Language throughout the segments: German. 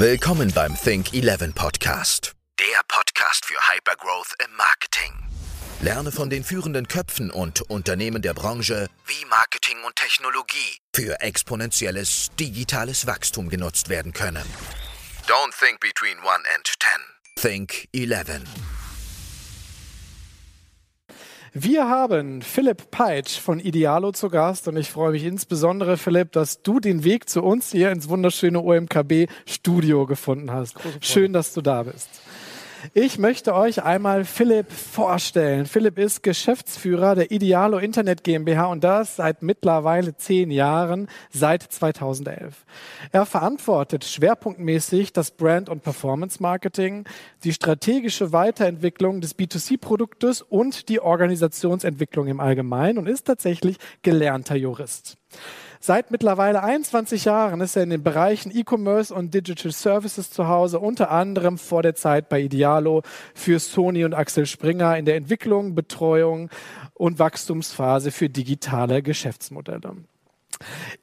Willkommen beim Think 11 Podcast. Der Podcast für Hypergrowth im Marketing. Lerne von den führenden Köpfen und Unternehmen der Branche, wie Marketing und Technologie für exponentielles digitales Wachstum genutzt werden können. Don't think between 1 and 10. Think 11. Wir haben Philipp Peitsch von Idealo zu Gast und ich freue mich insbesondere, Philipp, dass du den Weg zu uns hier ins wunderschöne OMKB-Studio gefunden hast. Schön, dass du da bist. Ich möchte euch einmal Philipp vorstellen. Philipp ist Geschäftsführer der Idealo Internet GmbH und das seit mittlerweile zehn Jahren, seit 2011. Er verantwortet schwerpunktmäßig das Brand- und Performance-Marketing, die strategische Weiterentwicklung des B2C-Produktes und die Organisationsentwicklung im Allgemeinen und ist tatsächlich gelernter Jurist. Seit mittlerweile 21 Jahren ist er in den Bereichen E-Commerce und Digital Services zu Hause, unter anderem vor der Zeit bei Idealo für Sony und Axel Springer in der Entwicklung, Betreuung und Wachstumsphase für digitale Geschäftsmodelle.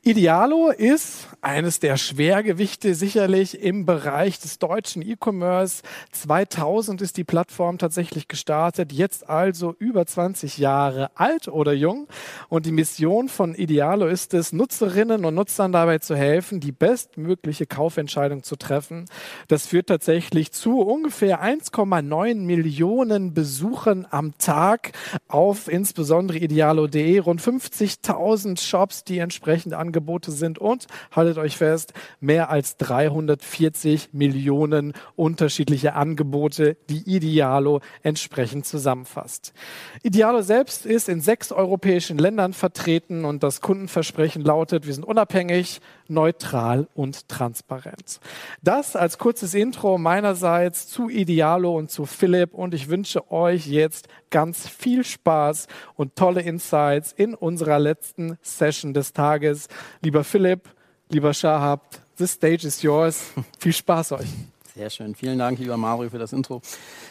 Idealo ist eines der Schwergewichte sicherlich im Bereich des deutschen E-Commerce. 2000 ist die Plattform tatsächlich gestartet, jetzt also über 20 Jahre alt oder jung. Und die Mission von Idealo ist es, Nutzerinnen und Nutzern dabei zu helfen, die bestmögliche Kaufentscheidung zu treffen. Das führt tatsächlich zu ungefähr 1,9 Millionen Besuchen am Tag auf insbesondere idealo.de, rund 50.000 Shops, die entsprechend entsprechende Angebote sind und haltet euch fest, mehr als 340 Millionen unterschiedliche Angebote, die Idealo entsprechend zusammenfasst. Idealo selbst ist in sechs europäischen Ländern vertreten und das Kundenversprechen lautet, wir sind unabhängig, neutral und transparent. Das als kurzes Intro meinerseits zu Idealo und zu Philipp und ich wünsche euch jetzt ganz viel Spaß und tolle Insights in unserer letzten Session des Tages. Lieber Philipp, lieber Shahab, the stage is yours. Viel Spaß euch. Sehr schön. Vielen Dank, lieber Mario, für das Intro.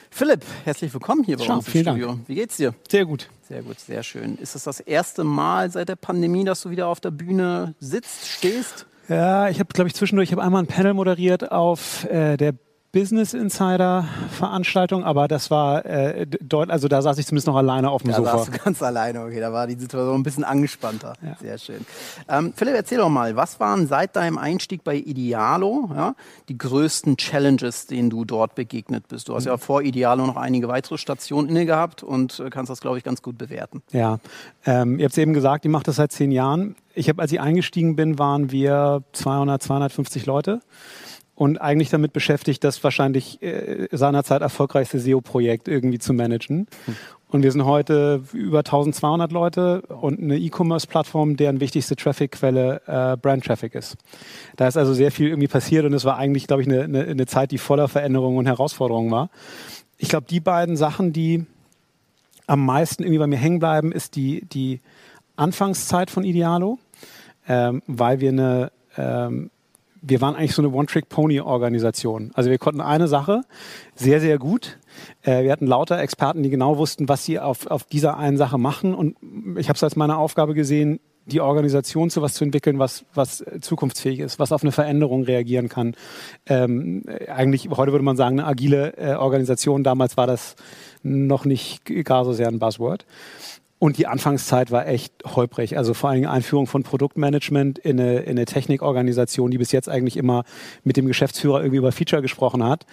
Philipp, herzlich willkommen hier bei Schau, uns im Studio. Dank. Wie geht's dir? Sehr gut. Sehr gut, sehr schön. Ist es das erste Mal seit der Pandemie, dass du wieder auf der Bühne sitzt, stehst? Ja, ich habe, glaube ich, zwischendurch, ich habe einmal ein Panel moderiert auf äh, der Business Insider Veranstaltung, aber das war äh, deutlich, also da saß ich zumindest noch alleine auf dem Da Sofa. warst du ganz alleine, okay, da war die Situation ein bisschen angespannter. Ja. Sehr schön. Ähm, Philipp, erzähl doch mal, was waren seit deinem Einstieg bei Idealo ja, die größten Challenges, denen du dort begegnet bist? Du hast Mhm. ja vor Idealo noch einige weitere Stationen inne gehabt und äh, kannst das, glaube ich, ganz gut bewerten. Ja, ähm, ihr habt es eben gesagt, ich mache das seit zehn Jahren. Ich habe, als ich eingestiegen bin, waren wir 200, 250 Leute und eigentlich damit beschäftigt, das wahrscheinlich äh, seinerzeit erfolgreichste SEO-Projekt irgendwie zu managen. Und wir sind heute über 1200 Leute und eine E-Commerce-Plattform, deren wichtigste Traffic-Quelle äh, Brand-Traffic ist. Da ist also sehr viel irgendwie passiert und es war eigentlich, glaube ich, eine, eine, eine Zeit, die voller Veränderungen und Herausforderungen war. Ich glaube, die beiden Sachen, die am meisten irgendwie bei mir hängen bleiben, ist die, die Anfangszeit von Idealo, ähm, weil wir eine, ähm, wir waren eigentlich so eine One-Trick-Pony-Organisation. Also wir konnten eine Sache sehr, sehr gut. Äh, wir hatten lauter Experten, die genau wussten, was sie auf, auf dieser einen Sache machen. Und ich habe es als meine Aufgabe gesehen, die Organisation zu was zu entwickeln, was, was zukunftsfähig ist, was auf eine Veränderung reagieren kann. Ähm, eigentlich, heute würde man sagen, eine agile äh, Organisation. Damals war das noch nicht gar so sehr ein Buzzword. Und die Anfangszeit war echt holprig. Also vor allen Dingen Einführung von Produktmanagement in eine, in eine Technikorganisation, die bis jetzt eigentlich immer mit dem Geschäftsführer irgendwie über Feature gesprochen hat.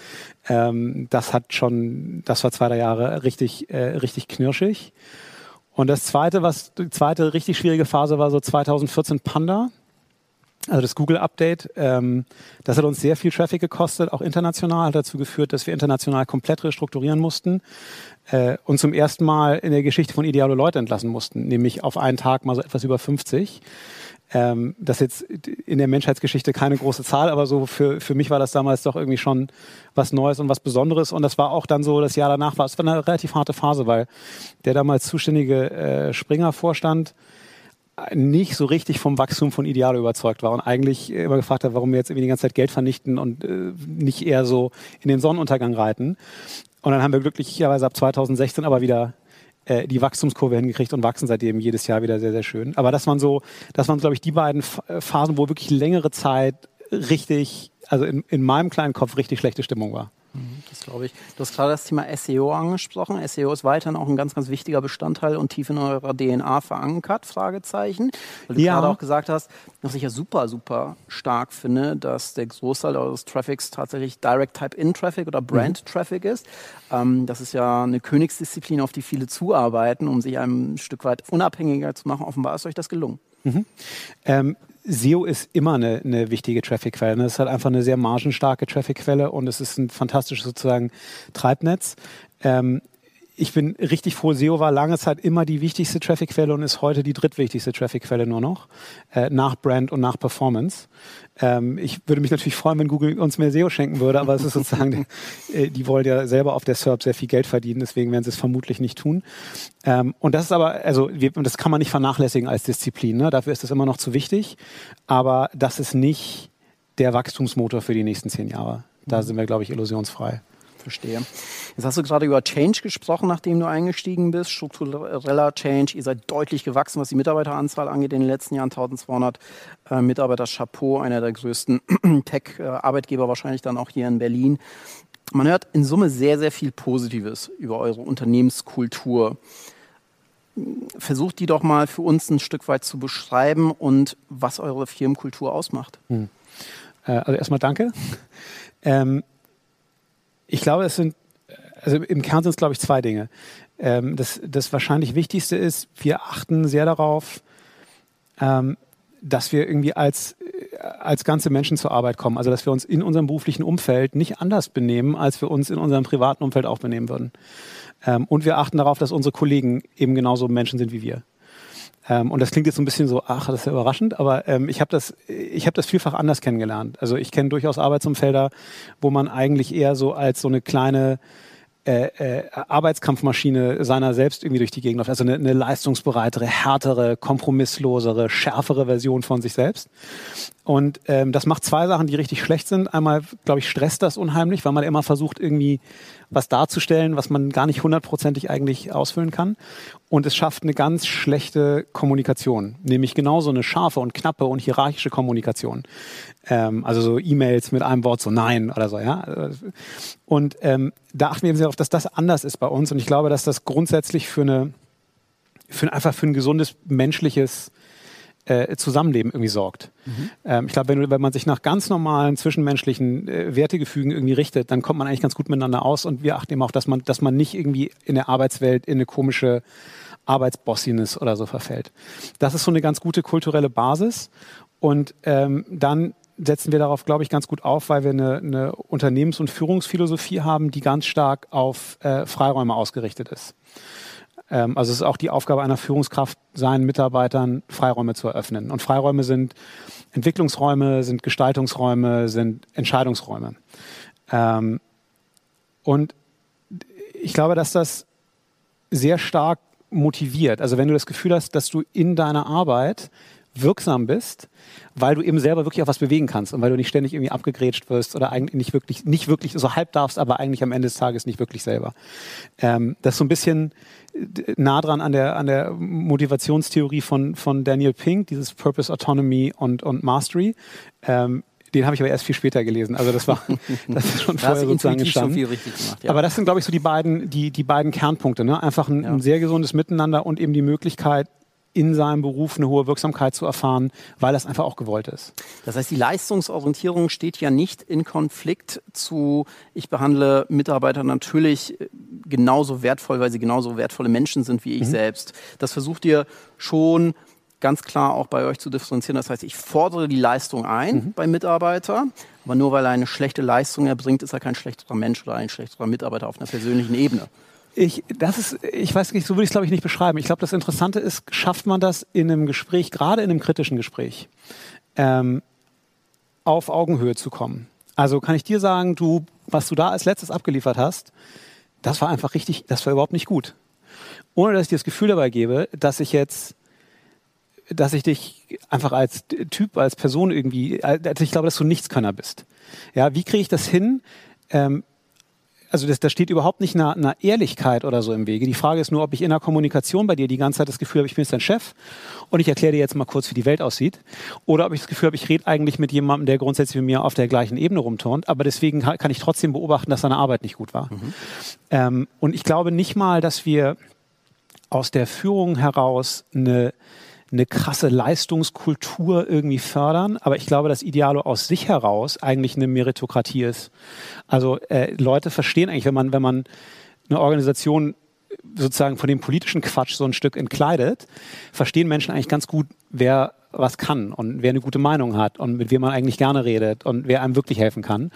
Ähm, das hat schon, das war zwei, drei Jahre richtig, äh, richtig knirschig. Und das zweite, was, die zweite richtig schwierige Phase war so 2014 Panda. Also das Google-Update, ähm, das hat uns sehr viel Traffic gekostet, auch international, hat dazu geführt, dass wir international komplett restrukturieren mussten äh, und zum ersten Mal in der Geschichte von Idealo Leute entlassen mussten, nämlich auf einen Tag mal so etwas über 50. Ähm, das ist jetzt in der Menschheitsgeschichte keine große Zahl, aber so für, für mich war das damals doch irgendwie schon was Neues und was Besonderes. Und das war auch dann so, das Jahr danach war es war eine relativ harte Phase, weil der damals zuständige äh, Springer-Vorstand nicht so richtig vom Wachstum von Idealo überzeugt war und eigentlich immer gefragt hat, warum wir jetzt irgendwie die ganze Zeit Geld vernichten und äh, nicht eher so in den Sonnenuntergang reiten. Und dann haben wir glücklicherweise ab 2016 aber wieder äh, die Wachstumskurve hingekriegt und wachsen seitdem jedes Jahr wieder sehr, sehr schön. Aber das waren so, das waren, glaube ich, die beiden Phasen, wo wirklich längere Zeit richtig also in, in meinem kleinen Kopf richtig schlechte Stimmung war. Mhm, das glaube ich. Du hast gerade das Thema SEO angesprochen. SEO ist weiterhin auch ein ganz, ganz wichtiger Bestandteil und tief in eurer DNA verankert, Fragezeichen. Weil du ja. gerade auch gesagt hast, was ich ja super, super stark finde, dass der Großteil eures Traffics tatsächlich Direct Type-In-Traffic oder Brand-Traffic mhm. ist. Ähm, das ist ja eine Königsdisziplin, auf die viele zuarbeiten, um sich ein Stück weit unabhängiger zu machen. Offenbar ist euch das gelungen. Mhm. Ähm, SEO ist immer eine, eine wichtige Traffic-Quelle. Ne? Es ist halt einfach eine sehr margenstarke Traffic-Quelle und es ist ein fantastisches sozusagen Treibnetz. Ähm, ich bin richtig froh, SEO war lange Zeit immer die wichtigste Traffic-Quelle und ist heute die drittwichtigste Traffic-Quelle nur noch, äh, nach Brand und nach Performance. Ähm, ich würde mich natürlich freuen, wenn Google uns mehr SEO schenken würde, aber es ist sozusagen, äh, die wollen ja selber auf der SERP sehr viel Geld verdienen, deswegen werden sie es vermutlich nicht tun. Ähm, und das ist aber, also wir, das kann man nicht vernachlässigen als Disziplin, ne? dafür ist das immer noch zu wichtig, aber das ist nicht der Wachstumsmotor für die nächsten zehn Jahre. Da mhm. sind wir, glaube ich, illusionsfrei. Verstehe. Jetzt hast du gerade über Change gesprochen, nachdem du eingestiegen bist, struktureller Change. Ihr seid deutlich gewachsen, was die Mitarbeiteranzahl angeht in den letzten Jahren. 1200 äh, Mitarbeiter, Chapeau, einer der größten Tech-Arbeitgeber wahrscheinlich dann auch hier in Berlin. Man hört in Summe sehr, sehr viel Positives über eure Unternehmenskultur. Versucht die doch mal für uns ein Stück weit zu beschreiben und was eure Firmenkultur ausmacht. Hm. Äh, also erstmal danke. Ähm, ich glaube, es sind, also im Kern sind es, glaube ich, zwei Dinge. Ähm, das, das wahrscheinlich Wichtigste ist, wir achten sehr darauf, ähm, dass wir irgendwie als, als ganze Menschen zur Arbeit kommen. Also, dass wir uns in unserem beruflichen Umfeld nicht anders benehmen, als wir uns in unserem privaten Umfeld auch benehmen würden. Ähm, und wir achten darauf, dass unsere Kollegen eben genauso Menschen sind wie wir. Ähm, und das klingt jetzt so ein bisschen so, ach, das ist ja überraschend, aber ähm, ich habe das, ich habe das vielfach anders kennengelernt. Also ich kenne durchaus Arbeitsumfelder, wo man eigentlich eher so als so eine kleine äh, äh, Arbeitskampfmaschine seiner selbst irgendwie durch die Gegend läuft. Also eine, eine leistungsbereitere, härtere, kompromisslosere, schärfere Version von sich selbst. Und ähm, das macht zwei Sachen, die richtig schlecht sind. Einmal, glaube ich, stresst das unheimlich, weil man immer versucht, irgendwie was darzustellen, was man gar nicht hundertprozentig eigentlich ausfüllen kann. Und es schafft eine ganz schlechte Kommunikation, nämlich genauso eine scharfe und knappe und hierarchische Kommunikation. Ähm, also so E-Mails mit einem Wort so Nein oder so, ja. Und ähm, da achten wir eben sehr darauf, dass das anders ist bei uns. Und ich glaube, dass das grundsätzlich für eine, für einfach für ein gesundes menschliches äh, Zusammenleben irgendwie sorgt. Mhm. Ähm, ich glaube, wenn, wenn man sich nach ganz normalen zwischenmenschlichen äh, Wertegefügen irgendwie richtet, dann kommt man eigentlich ganz gut miteinander aus und wir achten eben auch, dass man, dass man nicht irgendwie in der Arbeitswelt in eine komische Arbeitsbossiness oder so verfällt. Das ist so eine ganz gute kulturelle Basis und ähm, dann setzen wir darauf, glaube ich, ganz gut auf, weil wir eine, eine Unternehmens- und Führungsphilosophie haben, die ganz stark auf äh, Freiräume ausgerichtet ist. Ähm, also es ist auch die Aufgabe einer Führungskraft, seinen Mitarbeitern Freiräume zu eröffnen. Und Freiräume sind Entwicklungsräume, sind Gestaltungsräume, sind Entscheidungsräume. Ähm, und ich glaube, dass das sehr stark motiviert. Also wenn du das Gefühl hast, dass du in deiner Arbeit wirksam bist, weil du eben selber wirklich auch was bewegen kannst und weil du nicht ständig irgendwie abgegrätscht wirst oder eigentlich nicht wirklich, nicht wirklich so halb darfst, aber eigentlich am Ende des Tages nicht wirklich selber. Ähm, das ist so ein bisschen nah dran an der, an der Motivationstheorie von, von Daniel Pink, dieses Purpose, Autonomy und, und Mastery. Ähm, den habe ich aber erst viel später gelesen. Also das war das ist schon vorher sozusagen gestanden. Schon gemacht, ja. Aber das sind, glaube ich, so die beiden, die, die beiden Kernpunkte. Ne? Einfach ein, ja. ein sehr gesundes Miteinander und eben die Möglichkeit, in seinem Beruf eine hohe Wirksamkeit zu erfahren, weil das einfach auch gewollt ist. Das heißt, die Leistungsorientierung steht ja nicht in Konflikt zu, ich behandle Mitarbeiter natürlich äh, genauso wertvoll, weil sie genauso wertvolle Menschen sind wie ich mhm. selbst. Das versucht ihr schon ganz klar auch bei euch zu differenzieren. Das heißt, ich fordere die Leistung ein mhm. beim Mitarbeiter, aber nur weil er eine schlechte Leistung erbringt, ist er kein schlechterer Mensch oder ein schlechterer Mitarbeiter auf einer persönlichen Ebene. Ich, das ist, ich weiß nicht, so würde ich es glaube ich nicht beschreiben. Ich glaube, das Interessante ist, schafft man das in einem Gespräch, gerade in einem kritischen Gespräch, ähm, auf Augenhöhe zu kommen. Also kann ich dir sagen, du, was du da als letztes abgeliefert hast, das war einfach richtig, das war überhaupt nicht gut. Ohne dass ich dir das Gefühl dabei gebe, dass ich jetzt, dass ich dich einfach als Typ, als Person irgendwie, also ich glaube, dass du Nichtskönner bist. Ja, wie kriege ich das hin, ähm, also das, das steht überhaupt nicht einer, einer Ehrlichkeit oder so im Wege. Die Frage ist nur, ob ich in der Kommunikation bei dir die ganze Zeit das Gefühl habe, ich bin jetzt dein Chef und ich erkläre dir jetzt mal kurz, wie die Welt aussieht. Oder ob ich das Gefühl habe, ich rede eigentlich mit jemandem, der grundsätzlich mit mir auf der gleichen Ebene rumturnt, aber deswegen kann ich trotzdem beobachten, dass seine Arbeit nicht gut war. Mhm. Ähm, und ich glaube nicht mal, dass wir aus der Führung heraus eine eine krasse Leistungskultur irgendwie fördern. Aber ich glaube, dass Idealo aus sich heraus eigentlich eine Meritokratie ist. Also äh, Leute verstehen eigentlich, wenn man, wenn man eine Organisation sozusagen von dem politischen Quatsch so ein Stück entkleidet, verstehen Menschen eigentlich ganz gut, wer was kann und wer eine gute Meinung hat und mit wem man eigentlich gerne redet und wer einem wirklich helfen kann.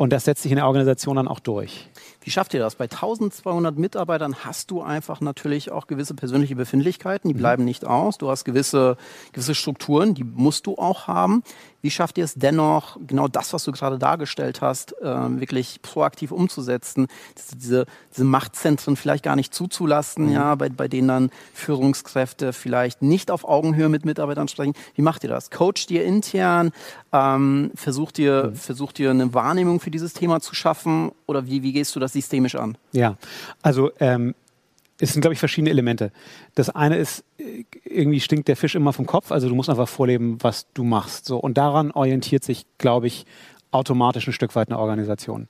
Und das setzt sich in der Organisation dann auch durch. Wie schafft ihr das? Bei 1200 Mitarbeitern hast du einfach natürlich auch gewisse persönliche Befindlichkeiten, die mhm. bleiben nicht aus. Du hast gewisse, gewisse Strukturen, die musst du auch haben. Wie schafft ihr es dennoch, genau das, was du gerade dargestellt hast, äh, wirklich proaktiv umzusetzen, diese, diese Machtzentren vielleicht gar nicht zuzulassen, mhm. ja, bei, bei denen dann Führungskräfte vielleicht nicht auf Augenhöhe mit Mitarbeitern sprechen? Wie macht ihr das? Coacht ihr intern? Ähm, versucht, ihr, mhm. versucht ihr eine Wahrnehmung für dieses Thema zu schaffen? Oder wie, wie gehst du das systemisch an? Ja, also ähm, es sind, glaube ich, verschiedene Elemente. Das eine ist, äh, irgendwie stinkt der Fisch immer vom Kopf, also du musst einfach vorleben, was du machst. So. Und daran orientiert sich, glaube ich, automatisch ein Stück weit eine Organisation.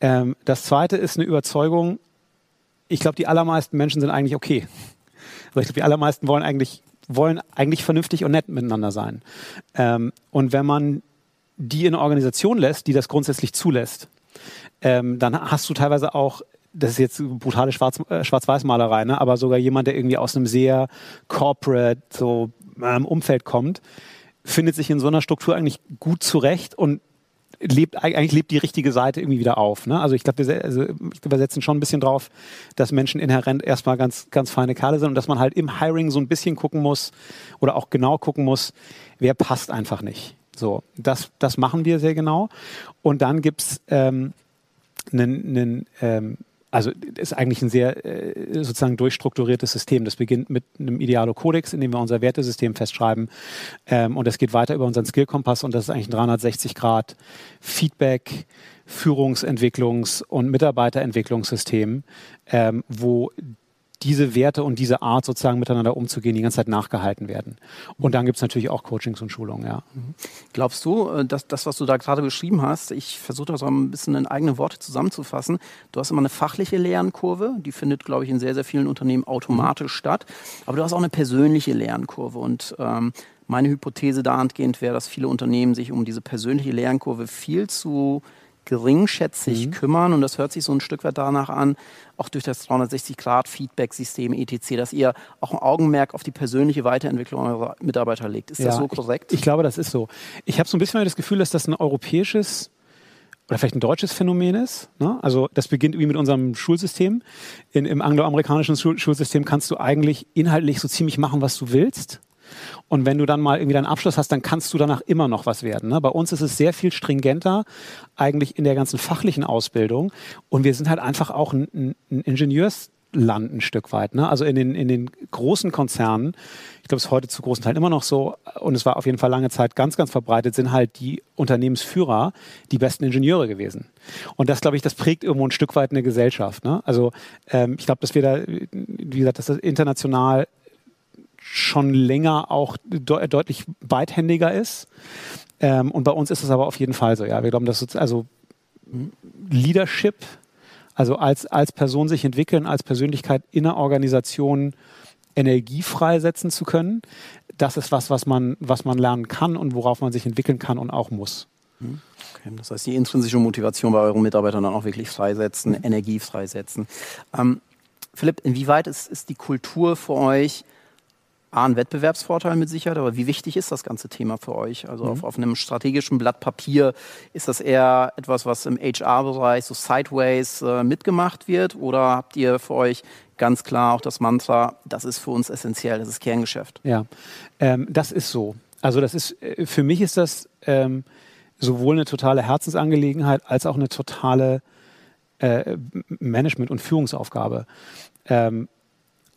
Ähm, das zweite ist eine Überzeugung, ich glaube, die allermeisten Menschen sind eigentlich okay. Also ich glaube, die allermeisten wollen eigentlich, wollen eigentlich vernünftig und nett miteinander sein. Ähm, und wenn man die in eine Organisation lässt, die das grundsätzlich zulässt, ähm, dann hast du teilweise auch das ist jetzt brutale Schwarz, äh, Schwarz-Weiß-Malerei, ne? aber sogar jemand, der irgendwie aus einem sehr corporate so, ähm, Umfeld kommt, findet sich in so einer Struktur eigentlich gut zurecht und lebt eigentlich lebt die richtige Seite irgendwie wieder auf. Ne? Also ich glaube, wir, also wir setzen schon ein bisschen drauf, dass Menschen inhärent erstmal ganz, ganz feine Kerle sind und dass man halt im Hiring so ein bisschen gucken muss oder auch genau gucken muss, wer passt einfach nicht. So, das, das machen wir sehr genau. Und dann gibt's ähm, einen, einen ähm, also ist eigentlich ein sehr äh, sozusagen durchstrukturiertes System. Das beginnt mit einem Idealo-Kodex, in dem wir unser Wertesystem festschreiben. Ähm, und das geht weiter über unseren Skill-Kompass und das ist eigentlich ein 360 Grad Feedback, Führungsentwicklungs- und Mitarbeiterentwicklungssystem, ähm, wo diese Werte und diese Art sozusagen miteinander umzugehen, die ganze Zeit nachgehalten werden. Und dann gibt es natürlich auch Coachings und Schulungen, ja. Mhm. Glaubst du, äh, dass das, was du da gerade beschrieben hast, ich versuche das auch ein bisschen in eigene Worte zusammenzufassen, du hast immer eine fachliche Lernkurve, die findet, glaube ich, in sehr, sehr vielen Unternehmen automatisch mhm. statt, aber du hast auch eine persönliche Lernkurve und ähm, meine Hypothese dahingehend wäre, dass viele Unternehmen sich um diese persönliche Lernkurve viel zu geringschätzig mhm. kümmern. Und das hört sich so ein Stück weit danach an, auch durch das 360-Grad-Feedback-System etc., dass ihr auch ein Augenmerk auf die persönliche Weiterentwicklung eurer Mitarbeiter legt. Ist ja, das so korrekt? Ich, ich glaube, das ist so. Ich habe so ein bisschen das Gefühl, dass das ein europäisches oder vielleicht ein deutsches Phänomen ist. Ne? Also das beginnt irgendwie mit unserem Schulsystem. In, Im angloamerikanischen Schul Schulsystem kannst du eigentlich inhaltlich so ziemlich machen, was du willst. Und wenn du dann mal irgendwie deinen Abschluss hast, dann kannst du danach immer noch was werden. Ne? Bei uns ist es sehr viel stringenter, eigentlich in der ganzen fachlichen Ausbildung. Und wir sind halt einfach auch ein, ein Ingenieurs- Land ein Stück weit. Ne? Also in den, in den großen Konzernen, ich glaube, es ist heute zu großen Teilen immer noch so, und es war auf jeden Fall lange Zeit ganz, ganz verbreitet, sind halt die Unternehmensführer die besten Ingenieure gewesen. Und das, glaube ich, das prägt irgendwo ein Stück weit eine Gesellschaft. Ne? Also ähm, ich glaube, dass wir da, wie gesagt, dass das international schon länger auch de deutlich beidhändiger ist. Ähm, und bei uns ist es aber auf jeden Fall so. Ja, wir glauben, dass also Leadership, also als, als Person sich entwickeln, als Persönlichkeit in einer Organisation Energie freisetzen zu können, das ist was, was man, was man lernen kann und worauf man sich entwickeln kann und auch muss. Mhm. Okay, das heißt, die intrinsische Motivation bei euren Mitarbeitern dann auch wirklich freisetzen, mhm. Energie freisetzen. Ähm, Philipp, inwieweit ist, ist die Kultur für euch A, ein Wettbewerbsvorteil mit Sicherheit, aber wie wichtig ist das ganze Thema für euch? Also mhm. auf, auf, einem strategischen Blatt Papier ist das eher etwas, was im HR-Bereich so sideways äh, mitgemacht wird oder habt ihr für euch ganz klar auch das Mantra, das ist für uns essentiell, das ist Kerngeschäft? Ja, ähm, das ist so. Also das ist, äh, für mich ist das ähm, sowohl eine totale Herzensangelegenheit als auch eine totale äh, Management- und Führungsaufgabe. Ähm,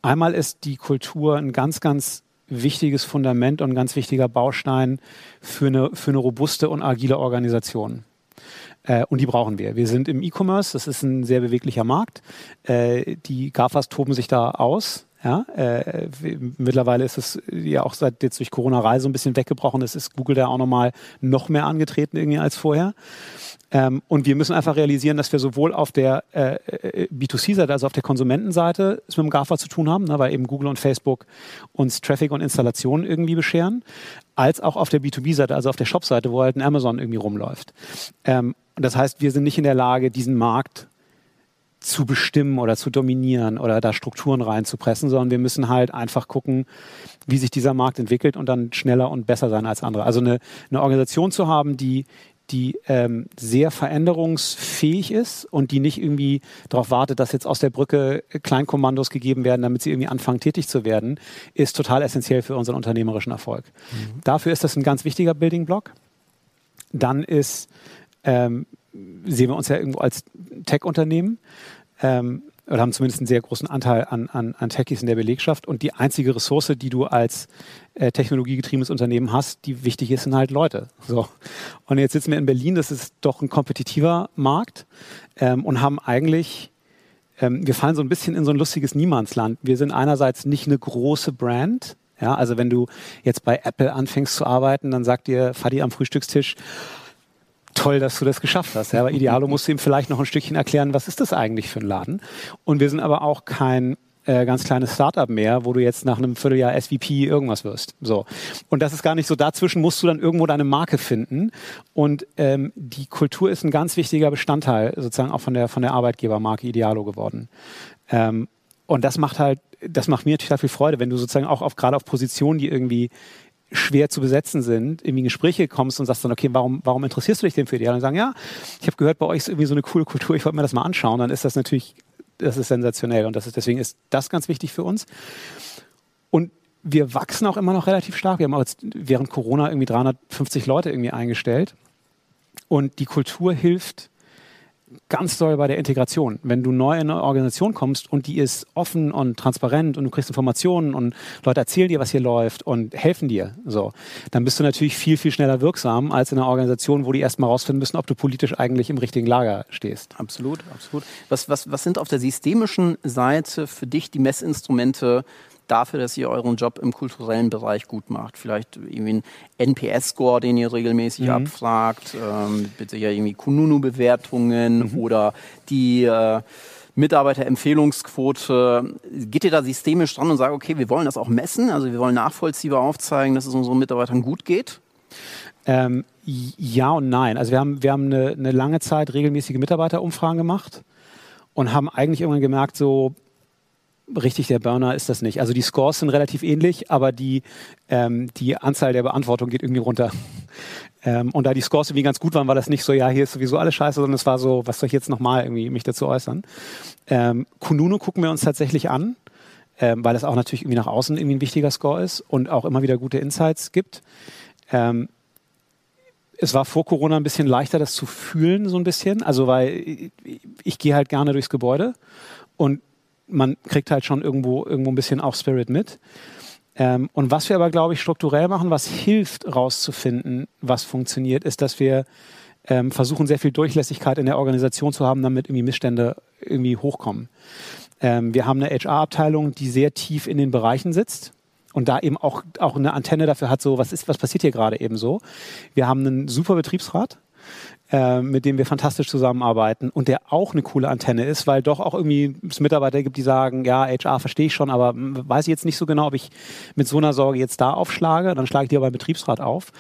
Einmal ist die Kultur ein ganz, ganz wichtiges Fundament und ein ganz wichtiger Baustein für eine, für eine robuste und agile Organisation. Äh, und die brauchen wir. Wir sind im E-Commerce, das ist ein sehr beweglicher Markt. Äh, die GAFAs toben sich da aus. Ja, äh, mittlerweile ist es ja auch seit jetzt durch Corona-Reise ein bisschen weggebrochen. Es ist Google da auch nochmal noch mehr angetreten irgendwie als vorher. Ähm, und wir müssen einfach realisieren, dass wir sowohl auf der äh, äh B2C-Seite, also auf der Konsumentenseite, es mit dem GAFA zu tun haben, ne, weil eben Google und Facebook uns Traffic und Installationen irgendwie bescheren, als auch auf der B2B-Seite, also auf der Shop-Seite, wo halt ein Amazon irgendwie rumläuft. Ähm, das heißt, wir sind nicht in der Lage, diesen Markt zu bestimmen oder zu dominieren oder da Strukturen reinzupressen, sondern wir müssen halt einfach gucken, wie sich dieser Markt entwickelt und dann schneller und besser sein als andere. Also eine, eine Organisation zu haben, die die ähm, sehr veränderungsfähig ist und die nicht irgendwie darauf wartet, dass jetzt aus der Brücke Kleinkommandos gegeben werden, damit sie irgendwie anfangen, tätig zu werden, ist total essentiell für unseren unternehmerischen Erfolg. Mhm. Dafür ist das ein ganz wichtiger Building Block. Dann ist ähm, sehen wir uns ja irgendwo als Tech-Unternehmen ähm, oder haben zumindest einen sehr großen Anteil an, an, an Techies in der Belegschaft. Und die einzige Ressource, die du als äh, technologiegetriebenes Unternehmen hast, die wichtig ist, sind halt Leute. So. Und jetzt sitzen wir in Berlin, das ist doch ein kompetitiver Markt ähm, und haben eigentlich ähm, wir fallen so ein bisschen in so ein lustiges Niemandsland. Wir sind einerseits nicht eine große Brand, ja, also wenn du jetzt bei Apple anfängst zu arbeiten, dann sagt dir Fadi am Frühstückstisch, toll, dass du das geschafft hast. Ja, aber Idealo musst du ihm vielleicht noch ein Stückchen erklären, was ist das eigentlich für ein Laden? Und wir sind aber auch kein äh, ganz kleines Startup mehr, wo du jetzt nach einem Vierteljahr SVP irgendwas wirst. So. Und das ist gar nicht so. Dazwischen musst du dann irgendwo deine Marke finden. Und ähm, die Kultur ist ein ganz wichtiger Bestandteil sozusagen auch von der, von der Arbeitgebermarke Idealo geworden. Ähm, und das macht halt, das macht mir total viel Freude, wenn du sozusagen auch auf, gerade auf Positionen, die irgendwie schwer zu besetzen sind, irgendwie in Gespräche kommst und sagst dann, okay, warum, warum interessierst du dich denn für die? Und dann sagen, ja, ich habe gehört, bei euch ist irgendwie so eine coole Kultur, ich wollte mir das mal anschauen, dann ist das natürlich, das ist sensationell und das ist, deswegen ist das ganz wichtig für uns. Und wir wachsen auch immer noch relativ stark. Wir haben auch jetzt während Corona irgendwie 350 Leute irgendwie eingestellt. Und die Kultur hilft, ganz doll bei der Integration. Wenn du neu in eine Organisation kommst und die ist offen und transparent und du kriegst Informationen und Leute erzählen dir, was hier läuft und helfen dir, so, dann bist du natürlich viel, viel schneller wirksam als in einer Organisation, wo die erstmal rausfinden müssen, ob du politisch eigentlich im richtigen Lager stehst. Absolut, absolut. Was, was, was sind auf der systemischen Seite für dich die Messinstrumente, dafür, dass ihr euren Job im kulturellen Bereich gut macht. Vielleicht irgendwie ein NPS-Score, den ihr regelmäßig mhm. abfragt, ähm, bitte ja irgendwie Kununu-Bewertungen mhm. oder die äh, Mitarbeiterempfehlungsquote. Geht ihr da systemisch dran und sagt, okay, wir wollen das auch messen, also wir wollen nachvollziehbar aufzeigen, dass es unseren Mitarbeitern gut geht? Ähm, ja und nein. Also wir haben, wir haben eine, eine lange Zeit regelmäßige Mitarbeiterumfragen gemacht und haben eigentlich irgendwann gemerkt, so richtig der Burner ist das nicht. Also die Scores sind relativ ähnlich, aber die, ähm, die Anzahl der Beantwortung geht irgendwie runter. Ähm, und da die Scores irgendwie ganz gut waren, war das nicht so, ja, hier ist sowieso alles scheiße, sondern es war so, was soll ich jetzt nochmal irgendwie mich dazu äußern? Ähm, Kununu gucken wir uns tatsächlich an, ähm, weil es auch natürlich irgendwie nach außen irgendwie ein wichtiger Score ist und auch immer wieder gute Insights gibt. Ähm, es war vor Corona ein bisschen leichter, das zu fühlen, so ein bisschen. Also, weil ich, ich gehe halt gerne durchs Gebäude und man kriegt halt schon irgendwo, irgendwo ein bisschen auch Spirit mit. Ähm, und was wir aber, glaube ich, strukturell machen, was hilft, rauszufinden, was funktioniert, ist, dass wir ähm, versuchen, sehr viel Durchlässigkeit in der Organisation zu haben, damit irgendwie Missstände irgendwie hochkommen. Ähm, wir haben eine HR-Abteilung, die sehr tief in den Bereichen sitzt und da eben auch, auch eine Antenne dafür hat, so was ist, was passiert hier gerade eben so. Wir haben einen super Betriebsrat, äh, mit dem wir fantastisch zusammenarbeiten und der auch eine coole Antenne ist, weil doch auch irgendwie es Mitarbeiter gibt, die sagen, ja, HR verstehe ich schon, aber weiß ich jetzt nicht so genau, ob ich mit so einer Sorge jetzt da aufschlage, dann schlage ich die aber beim Betriebsrat auf.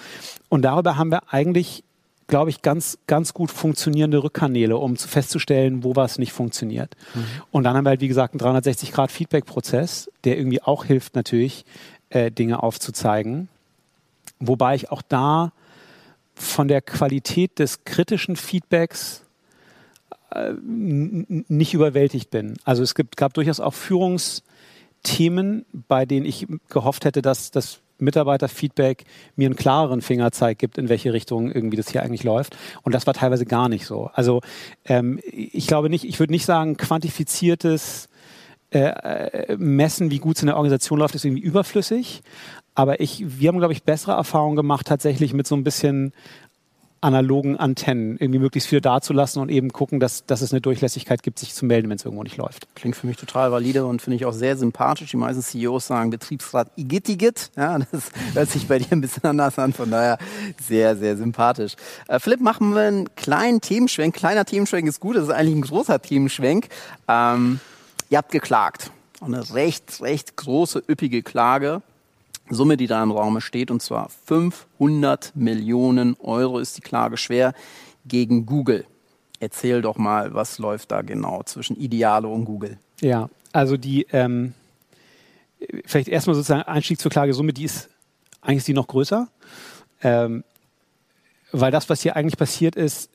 Und darüber haben wir eigentlich glaube ich, ganz, ganz gut funktionierende Rückkanäle, um zu festzustellen, wo was nicht funktioniert. Mhm. Und dann haben wir halt, wie gesagt, einen 360-Grad-Feedback-Prozess, der irgendwie auch hilft, natürlich, äh, Dinge aufzuzeigen. Wobei ich auch da von der Qualität des kritischen Feedbacks äh, nicht überwältigt bin. Also es gibt, gab durchaus auch Führungsthemen, bei denen ich gehofft hätte, dass das Mitarbeiterfeedback mir einen klareren Fingerzeig gibt, in welche Richtung irgendwie das hier eigentlich läuft. Und das war teilweise gar nicht so. Also ähm, ich glaube nicht, ich würde nicht sagen, quantifiziertes äh, äh Messen, wie gut es in der Organisation läuft, ist irgendwie überflüssig. Aber ich, wir haben, glaube ich, bessere Erfahrungen gemacht, tatsächlich mit so ein bisschen analogen Antennen irgendwie möglichst viel dazulassen und eben gucken, dass, dass es eine Durchlässigkeit gibt, sich zu melden, wenn es irgendwo nicht läuft. Klingt für mich total valide und finde ich auch sehr sympathisch. Die meisten CEOs sagen Betriebsrat Igitigit. Ja, das hört sich bei dir ein bisschen anders an, von daher sehr, sehr sympathisch. Äh, Philipp, machen wir einen kleinen Themenschwenk. Kleiner Themenschwenk ist gut, das ist eigentlich ein großer Themenschwenk. Ähm, ihr habt geklagt. Eine recht, recht große, üppige Klage Summe, die da im Raum steht, und zwar 500 Millionen Euro ist die Klage schwer gegen Google. Erzähl doch mal, was läuft da genau zwischen Idealo und Google? Ja, also die, ähm, vielleicht erstmal sozusagen Einstieg zur Klagesumme, die ist eigentlich ist die noch größer, ähm, weil das, was hier eigentlich passiert ist,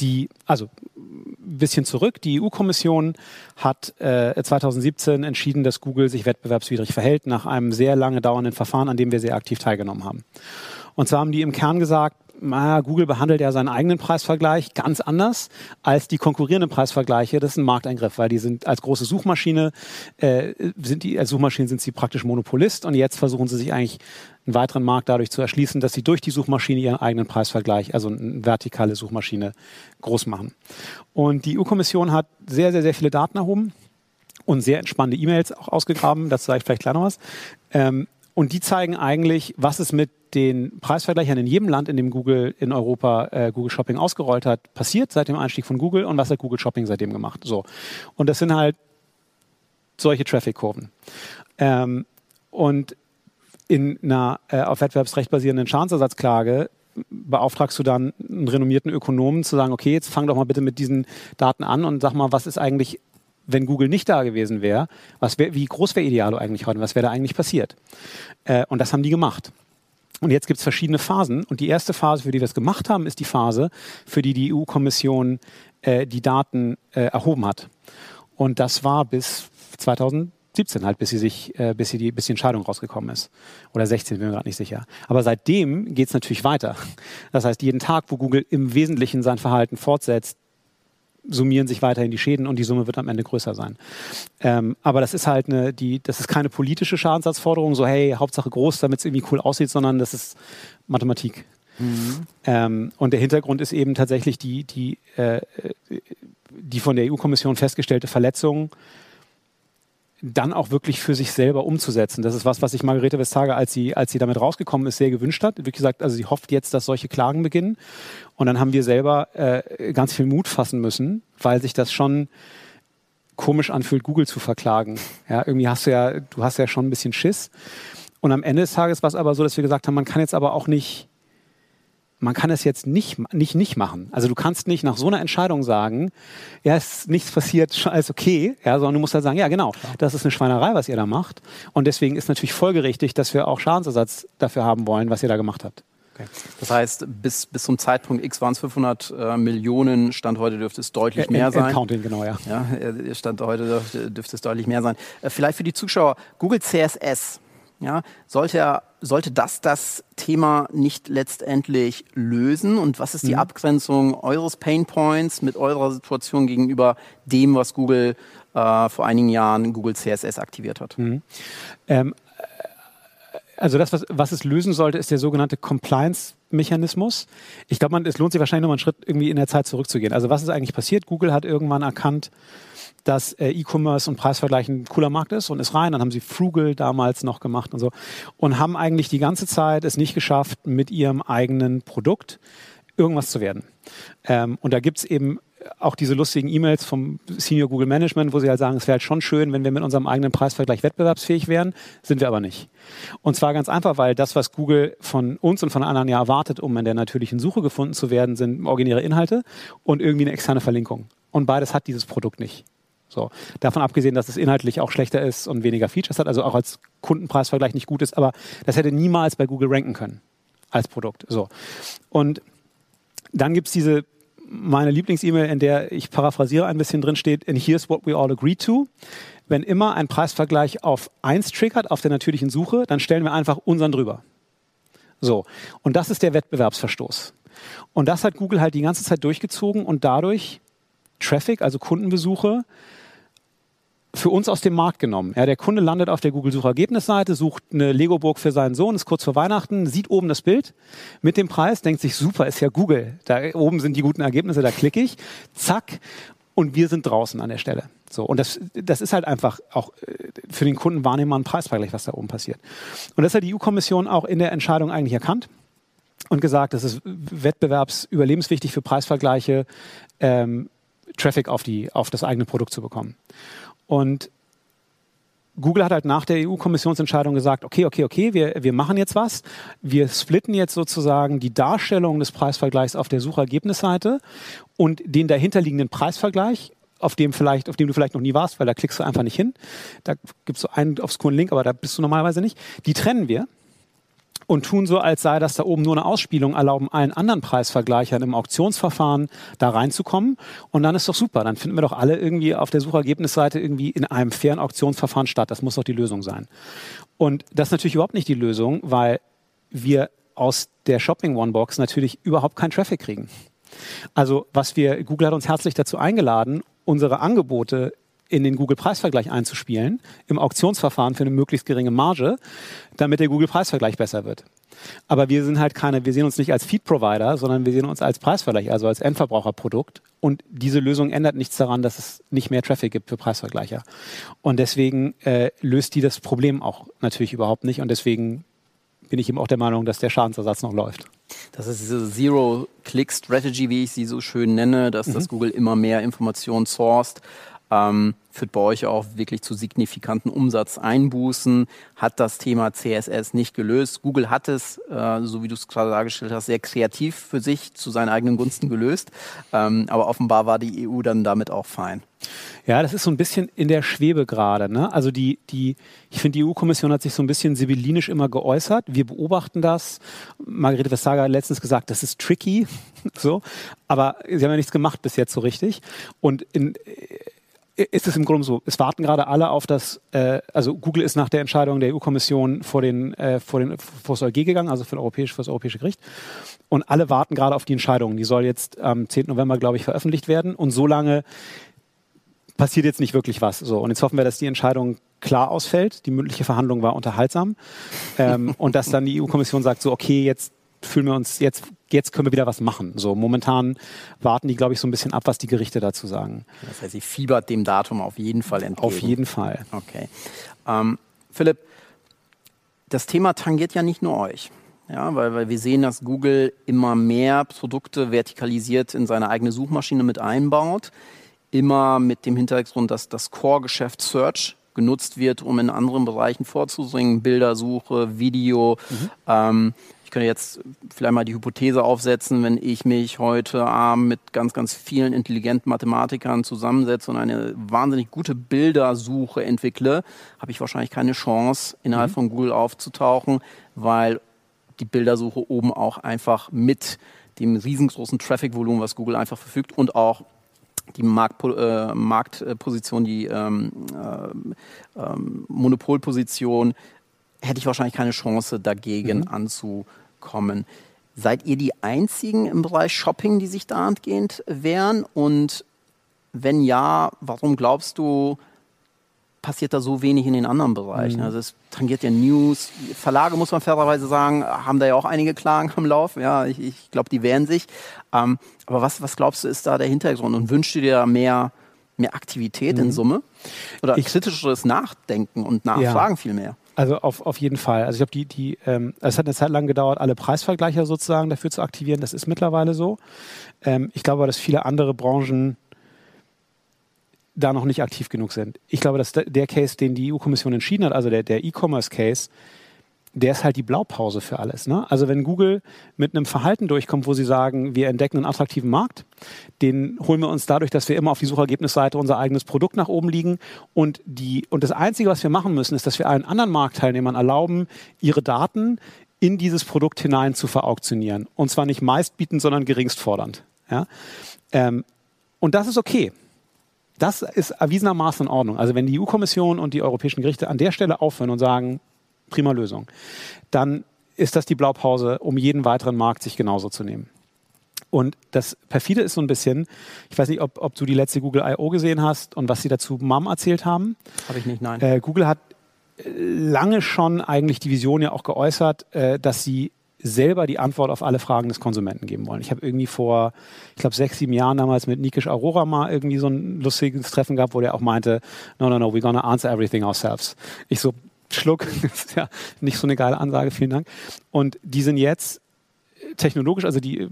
die, also ein bisschen zurück, die EU-Kommission hat äh, 2017 entschieden, dass Google sich wettbewerbswidrig verhält, nach einem sehr lange dauernden Verfahren, an dem wir sehr aktiv teilgenommen haben. Und zwar haben die im Kern gesagt, Google behandelt ja seinen eigenen Preisvergleich ganz anders als die konkurrierenden Preisvergleiche. Das ist ein Markteingriff, weil die sind als große Suchmaschine, äh, sind die, als Suchmaschine sind sie praktisch Monopolist und jetzt versuchen sie sich eigentlich einen weiteren Markt dadurch zu erschließen, dass sie durch die Suchmaschine ihren eigenen Preisvergleich, also eine vertikale Suchmaschine, groß machen. Und die EU-Kommission hat sehr, sehr, sehr viele Daten erhoben und sehr entspannende E-Mails auch ausgegraben. Dazu sage ich vielleicht gleich noch was. Ähm, und die zeigen eigentlich, was es mit den Preisvergleichern in jedem Land, in dem Google in Europa äh, Google Shopping ausgerollt hat, passiert seit dem Einstieg von Google und was hat Google Shopping seitdem gemacht. So. Und das sind halt solche Traffic-Kurven. Ähm, und in einer äh, auf Wettbewerbsrecht basierenden Schadensersatzklage beauftragst du dann einen renommierten Ökonomen zu sagen, okay, jetzt fang doch mal bitte mit diesen Daten an und sag mal, was ist eigentlich, wenn Google nicht da gewesen wäre, wär, wie groß wäre Idealo eigentlich heute, was wäre da eigentlich passiert? Äh, und das haben die gemacht. Und jetzt gibt es verschiedene Phasen. Und die erste Phase, für die wir es gemacht haben, ist die Phase, für die die EU-Kommission äh, die Daten äh, erhoben hat. Und das war bis 2000 17 halt, bis sie sich, äh, bis sie die, bis die Entscheidung rausgekommen ist. Oder 16, bin mir gerade nicht sicher. Aber seitdem geht es natürlich weiter. Das heißt, jeden Tag, wo Google im Wesentlichen sein Verhalten fortsetzt, summieren sich weiterhin die Schäden und die Summe wird am Ende größer sein. Ähm, aber das ist halt eine, die, das ist keine politische Schadensersatzforderung, so hey, Hauptsache groß, damit es irgendwie cool aussieht, sondern das ist Mathematik. Mhm. Ähm, und der Hintergrund ist eben tatsächlich die, die, äh, die von der EU-Kommission festgestellte Verletzung dann auch wirklich für sich selber umzusetzen. Das ist was, was sich Margarete Vestager, als sie, als sie damit rausgekommen ist, sehr gewünscht hat. Wie gesagt, also sie hofft jetzt, dass solche Klagen beginnen. Und dann haben wir selber äh, ganz viel Mut fassen müssen, weil sich das schon komisch anfühlt, Google zu verklagen. Ja, irgendwie hast du ja, du hast ja schon ein bisschen Schiss. Und am Ende des Tages war es aber so, dass wir gesagt haben, man kann jetzt aber auch nicht man kann es jetzt nicht, nicht, nicht machen. Also du kannst nicht nach so einer Entscheidung sagen, ja, es ist nichts passiert, alles okay, ja, sondern du musst halt sagen, ja, genau, das ist eine Schweinerei, was ihr da macht. Und deswegen ist natürlich folgerichtig, dass wir auch Schadensersatz dafür haben wollen, was ihr da gemacht habt. Okay. Das heißt, bis, bis zum Zeitpunkt X waren es 500 äh, Millionen, Stand heute dürfte es deutlich mehr sein. Counting, genau, ja. ja. Stand heute dürfte, dürfte es deutlich mehr sein. Äh, vielleicht für die Zuschauer, Google CSS, ja, sollte, sollte das das Thema nicht letztendlich lösen? Und was ist die mhm. Abgrenzung eures Painpoints mit eurer Situation gegenüber dem, was Google äh, vor einigen Jahren Google CSS aktiviert hat? Mhm. Ähm, also das, was, was es lösen sollte, ist der sogenannte Compliance-Mechanismus. Ich glaube, es lohnt sich wahrscheinlich noch mal einen Schritt irgendwie in der Zeit zurückzugehen. Also was ist eigentlich passiert? Google hat irgendwann erkannt, dass äh, E-Commerce und Preisvergleich ein cooler Markt ist und ist rein. Dann haben sie Frugal damals noch gemacht und so und haben eigentlich die ganze Zeit es nicht geschafft, mit ihrem eigenen Produkt irgendwas zu werden. Ähm, und da gibt's eben auch diese lustigen E-Mails vom Senior Google Management, wo sie halt sagen, es wäre halt schon schön, wenn wir mit unserem eigenen Preisvergleich wettbewerbsfähig wären, sind wir aber nicht. Und zwar ganz einfach, weil das, was Google von uns und von anderen ja erwartet, um in der natürlichen Suche gefunden zu werden, sind originäre Inhalte und irgendwie eine externe Verlinkung. Und beides hat dieses Produkt nicht. So. Davon abgesehen, dass es inhaltlich auch schlechter ist und weniger Features hat, also auch als Kundenpreisvergleich nicht gut ist, aber das hätte niemals bei Google ranken können als Produkt. So. Und dann gibt es diese, meine Lieblings-E-Mail, in der ich paraphrasiere ein bisschen drin steht, and here's what we all agree to. Wenn immer ein Preisvergleich auf 1 triggert, auf der natürlichen Suche, dann stellen wir einfach unseren drüber. So. Und das ist der Wettbewerbsverstoß. Und das hat Google halt die ganze Zeit durchgezogen und dadurch Traffic, also Kundenbesuche, für uns aus dem Markt genommen. Ja, der Kunde landet auf der Google-Suchergebnisseite, sucht eine Lego-Burg für seinen Sohn, ist kurz vor Weihnachten, sieht oben das Bild mit dem Preis, denkt sich, super, ist ja Google. Da oben sind die guten Ergebnisse, da klicke ich. Zack. Und wir sind draußen an der Stelle. So, und das, das ist halt einfach auch äh, für den Kunden wahrnehmbar ein Preisvergleich, was da oben passiert. Und das hat die EU-Kommission auch in der Entscheidung eigentlich erkannt und gesagt, das ist wettbewerbsüberlebenswichtig für Preisvergleiche, ähm, Traffic auf, die, auf das eigene Produkt zu bekommen. Und Google hat halt nach der EU-Kommissionsentscheidung gesagt, okay, okay, okay, wir, wir machen jetzt was. Wir splitten jetzt sozusagen die Darstellung des Preisvergleichs auf der Suchergebnisseite und den dahinterliegenden Preisvergleich, auf dem vielleicht, auf dem du vielleicht noch nie warst, weil da klickst du einfach nicht hin. Da gibt es so einen obskuren Link, aber da bist du normalerweise nicht. Die trennen wir und tun so, als sei das da oben nur eine Ausspielung, erlauben allen anderen Preisvergleichern im Auktionsverfahren da reinzukommen. Und dann ist doch super. Dann finden wir doch alle irgendwie auf der Suchergebnisseite irgendwie in einem fairen Auktionsverfahren statt. Das muss doch die Lösung sein. Und das ist natürlich überhaupt nicht die Lösung, weil wir aus der Shopping One Box natürlich überhaupt keinen Traffic kriegen. Also was wir, Google hat uns herzlich dazu eingeladen, unsere Angebote in den Google-Preisvergleich einzuspielen, im Auktionsverfahren für eine möglichst geringe Marge, damit der Google-Preisvergleich besser wird. Aber wir sind halt keine, wir sehen uns nicht als Feed-Provider, sondern wir sehen uns als Preisvergleich, also als Endverbraucherprodukt. Und diese Lösung ändert nichts daran, dass es nicht mehr Traffic gibt für Preisvergleicher. Und deswegen äh, löst die das Problem auch natürlich überhaupt nicht. Und deswegen bin ich eben auch der Meinung, dass der Schadensersatz noch läuft. Das ist diese Zero-Click-Strategy, wie ich sie so schön nenne, dass mhm. das Google immer mehr Informationen sourced ähm, führt bei euch auch wirklich zu signifikanten Umsatzeinbußen, hat das Thema CSS nicht gelöst. Google hat es, äh, so wie du es gerade dargestellt hast, sehr kreativ für sich zu seinen eigenen Gunsten gelöst. Ähm, aber offenbar war die EU dann damit auch fein. Ja, das ist so ein bisschen in der Schwebe gerade. Ne? Also die, die, ich finde, die EU-Kommission hat sich so ein bisschen sibyllinisch immer geäußert. Wir beobachten das. Margarete Vestager hat letztens gesagt, das ist tricky. so, aber sie haben ja nichts gemacht bis jetzt so richtig. Und in, ist es im Grunde so, es warten gerade alle auf das, äh, also Google ist nach der Entscheidung der EU-Kommission vor den, äh, vor den, vor das EuG gegangen, also für, Europäisch, für das Europäische Gericht. Und alle warten gerade auf die Entscheidung. Die soll jetzt am 10. November, glaube ich, veröffentlicht werden. Und so lange passiert jetzt nicht wirklich was. So, und jetzt hoffen wir, dass die Entscheidung klar ausfällt. Die mündliche Verhandlung war unterhaltsam. ähm, und dass dann die EU-Kommission sagt, so, okay, jetzt fühlen wir uns, jetzt, jetzt können wir wieder was machen. So, momentan warten die, glaube ich, so ein bisschen ab, was die Gerichte dazu sagen. Das heißt, sie fiebert dem Datum auf jeden Fall entgegen. Auf jeden Fall. Okay. Ähm, Philipp, das Thema tangiert ja nicht nur euch. Ja, weil, weil wir sehen, dass Google immer mehr Produkte vertikalisiert in seine eigene Suchmaschine mit einbaut. Immer mit dem Hintergrund, dass das Core-Geschäft Search genutzt wird, um in anderen Bereichen vorzudringen, Bildersuche, Video. Mhm. Ähm, ich könnte jetzt vielleicht mal die Hypothese aufsetzen, wenn ich mich heute Abend mit ganz, ganz vielen intelligenten Mathematikern zusammensetze und eine wahnsinnig gute Bildersuche entwickle, habe ich wahrscheinlich keine Chance, innerhalb mhm. von Google aufzutauchen, weil die Bildersuche oben auch einfach mit dem riesengroßen Traffic-Volumen, was Google einfach verfügt und auch die Markt, äh, Marktposition, die ähm, äh, ähm, Monopolposition hätte ich wahrscheinlich keine Chance dagegen mhm. anzukommen. Seid ihr die einzigen im Bereich Shopping, die sich da entgehend wehren? Und wenn ja, warum glaubst du, passiert da so wenig in den anderen Bereichen? Mhm. Also es tangiert ja News. Verlage, muss man fairerweise sagen, haben da ja auch einige Klagen am Lauf. Ja, ich, ich glaube, die wehren sich. Ähm, aber was, was glaubst du, ist da der Hintergrund? Und wünschst du dir mehr, mehr Aktivität mhm. in Summe? Oder ich, kritischeres Nachdenken und Nachfragen ja. vielmehr? Also auf, auf jeden Fall. Also ich glaube, die, die, ähm, es hat eine Zeit lang gedauert, alle Preisvergleicher sozusagen dafür zu aktivieren. Das ist mittlerweile so. Ähm, ich glaube, dass viele andere Branchen da noch nicht aktiv genug sind. Ich glaube, dass der Case, den die EU-Kommission entschieden hat, also der, der E-Commerce-Case, der ist halt die Blaupause für alles. Ne? Also wenn Google mit einem Verhalten durchkommt, wo sie sagen, wir entdecken einen attraktiven Markt, den holen wir uns dadurch, dass wir immer auf die Suchergebnisseite unser eigenes Produkt nach oben liegen und die und das Einzige, was wir machen müssen, ist, dass wir allen anderen Marktteilnehmern erlauben, ihre Daten in dieses Produkt hinein zu verauktionieren. Und zwar nicht meistbietend, sondern geringstfordernd. Ja? Ähm, und das ist okay. Das ist erwiesenermaßen in Ordnung. Also wenn die EU-Kommission und die europäischen Gerichte an der Stelle aufhören und sagen, prima Lösung. Dann ist das die Blaupause, um jeden weiteren Markt sich genauso zu nehmen. Und das perfide ist so ein bisschen, ich weiß nicht, ob, ob du die letzte Google I.O. gesehen hast und was sie dazu MAM erzählt haben. Habe ich nicht, nein. Äh, Google hat äh, lange schon eigentlich die Vision ja auch geäußert, äh, dass sie selber die Antwort auf alle Fragen des Konsumenten geben wollen. Ich habe irgendwie vor, ich glaube, sechs, sieben Jahren damals mit Nikish Aurora mal irgendwie so ein lustiges Treffen gehabt, wo der auch meinte, no, no, no, we're gonna answer everything ourselves. Ich so, Schluck, das ist ja nicht so eine geile Ansage, vielen Dank. Und die sind jetzt technologisch, also die äh,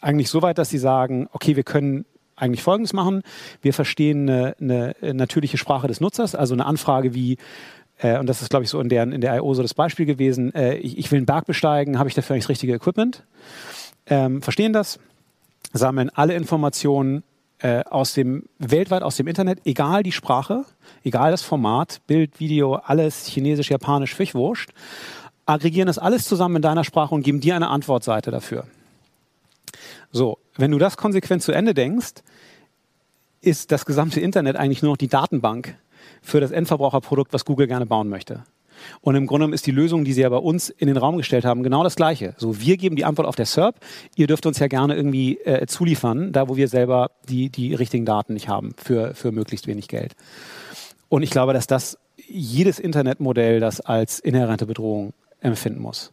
eigentlich so weit, dass sie sagen, okay, wir können eigentlich Folgendes machen. Wir verstehen eine, eine natürliche Sprache des Nutzers, also eine Anfrage wie, äh, und das ist, glaube ich, so in der, in der I.O. so das Beispiel gewesen, äh, ich, ich, will einen Berg besteigen, habe ich dafür eigentlich das richtige Equipment? Ähm, verstehen das, sammeln alle Informationen äh, aus dem, weltweit aus dem Internet, egal die Sprache, egal das Format, Bild, Video, alles chinesisch, japanisch, Fischwurscht aggregieren das alles zusammen in deiner Sprache und geben dir eine Antwortseite dafür. So, wenn du das konsequent zu Ende denkst, ist das gesamte Internet eigentlich nur noch die Datenbank für das Endverbraucherprodukt, was Google gerne bauen möchte. Und im Grunde ist die Lösung, die sie ja bei uns in den Raum gestellt haben, genau das Gleiche. So, wir geben die Antwort auf der SERP. Ihr dürft uns ja gerne irgendwie äh, zuliefern, da wo wir selber die, die richtigen Daten nicht haben, für, für möglichst wenig Geld. Und ich glaube, dass das jedes Internetmodell das als inhärente Bedrohung empfinden muss.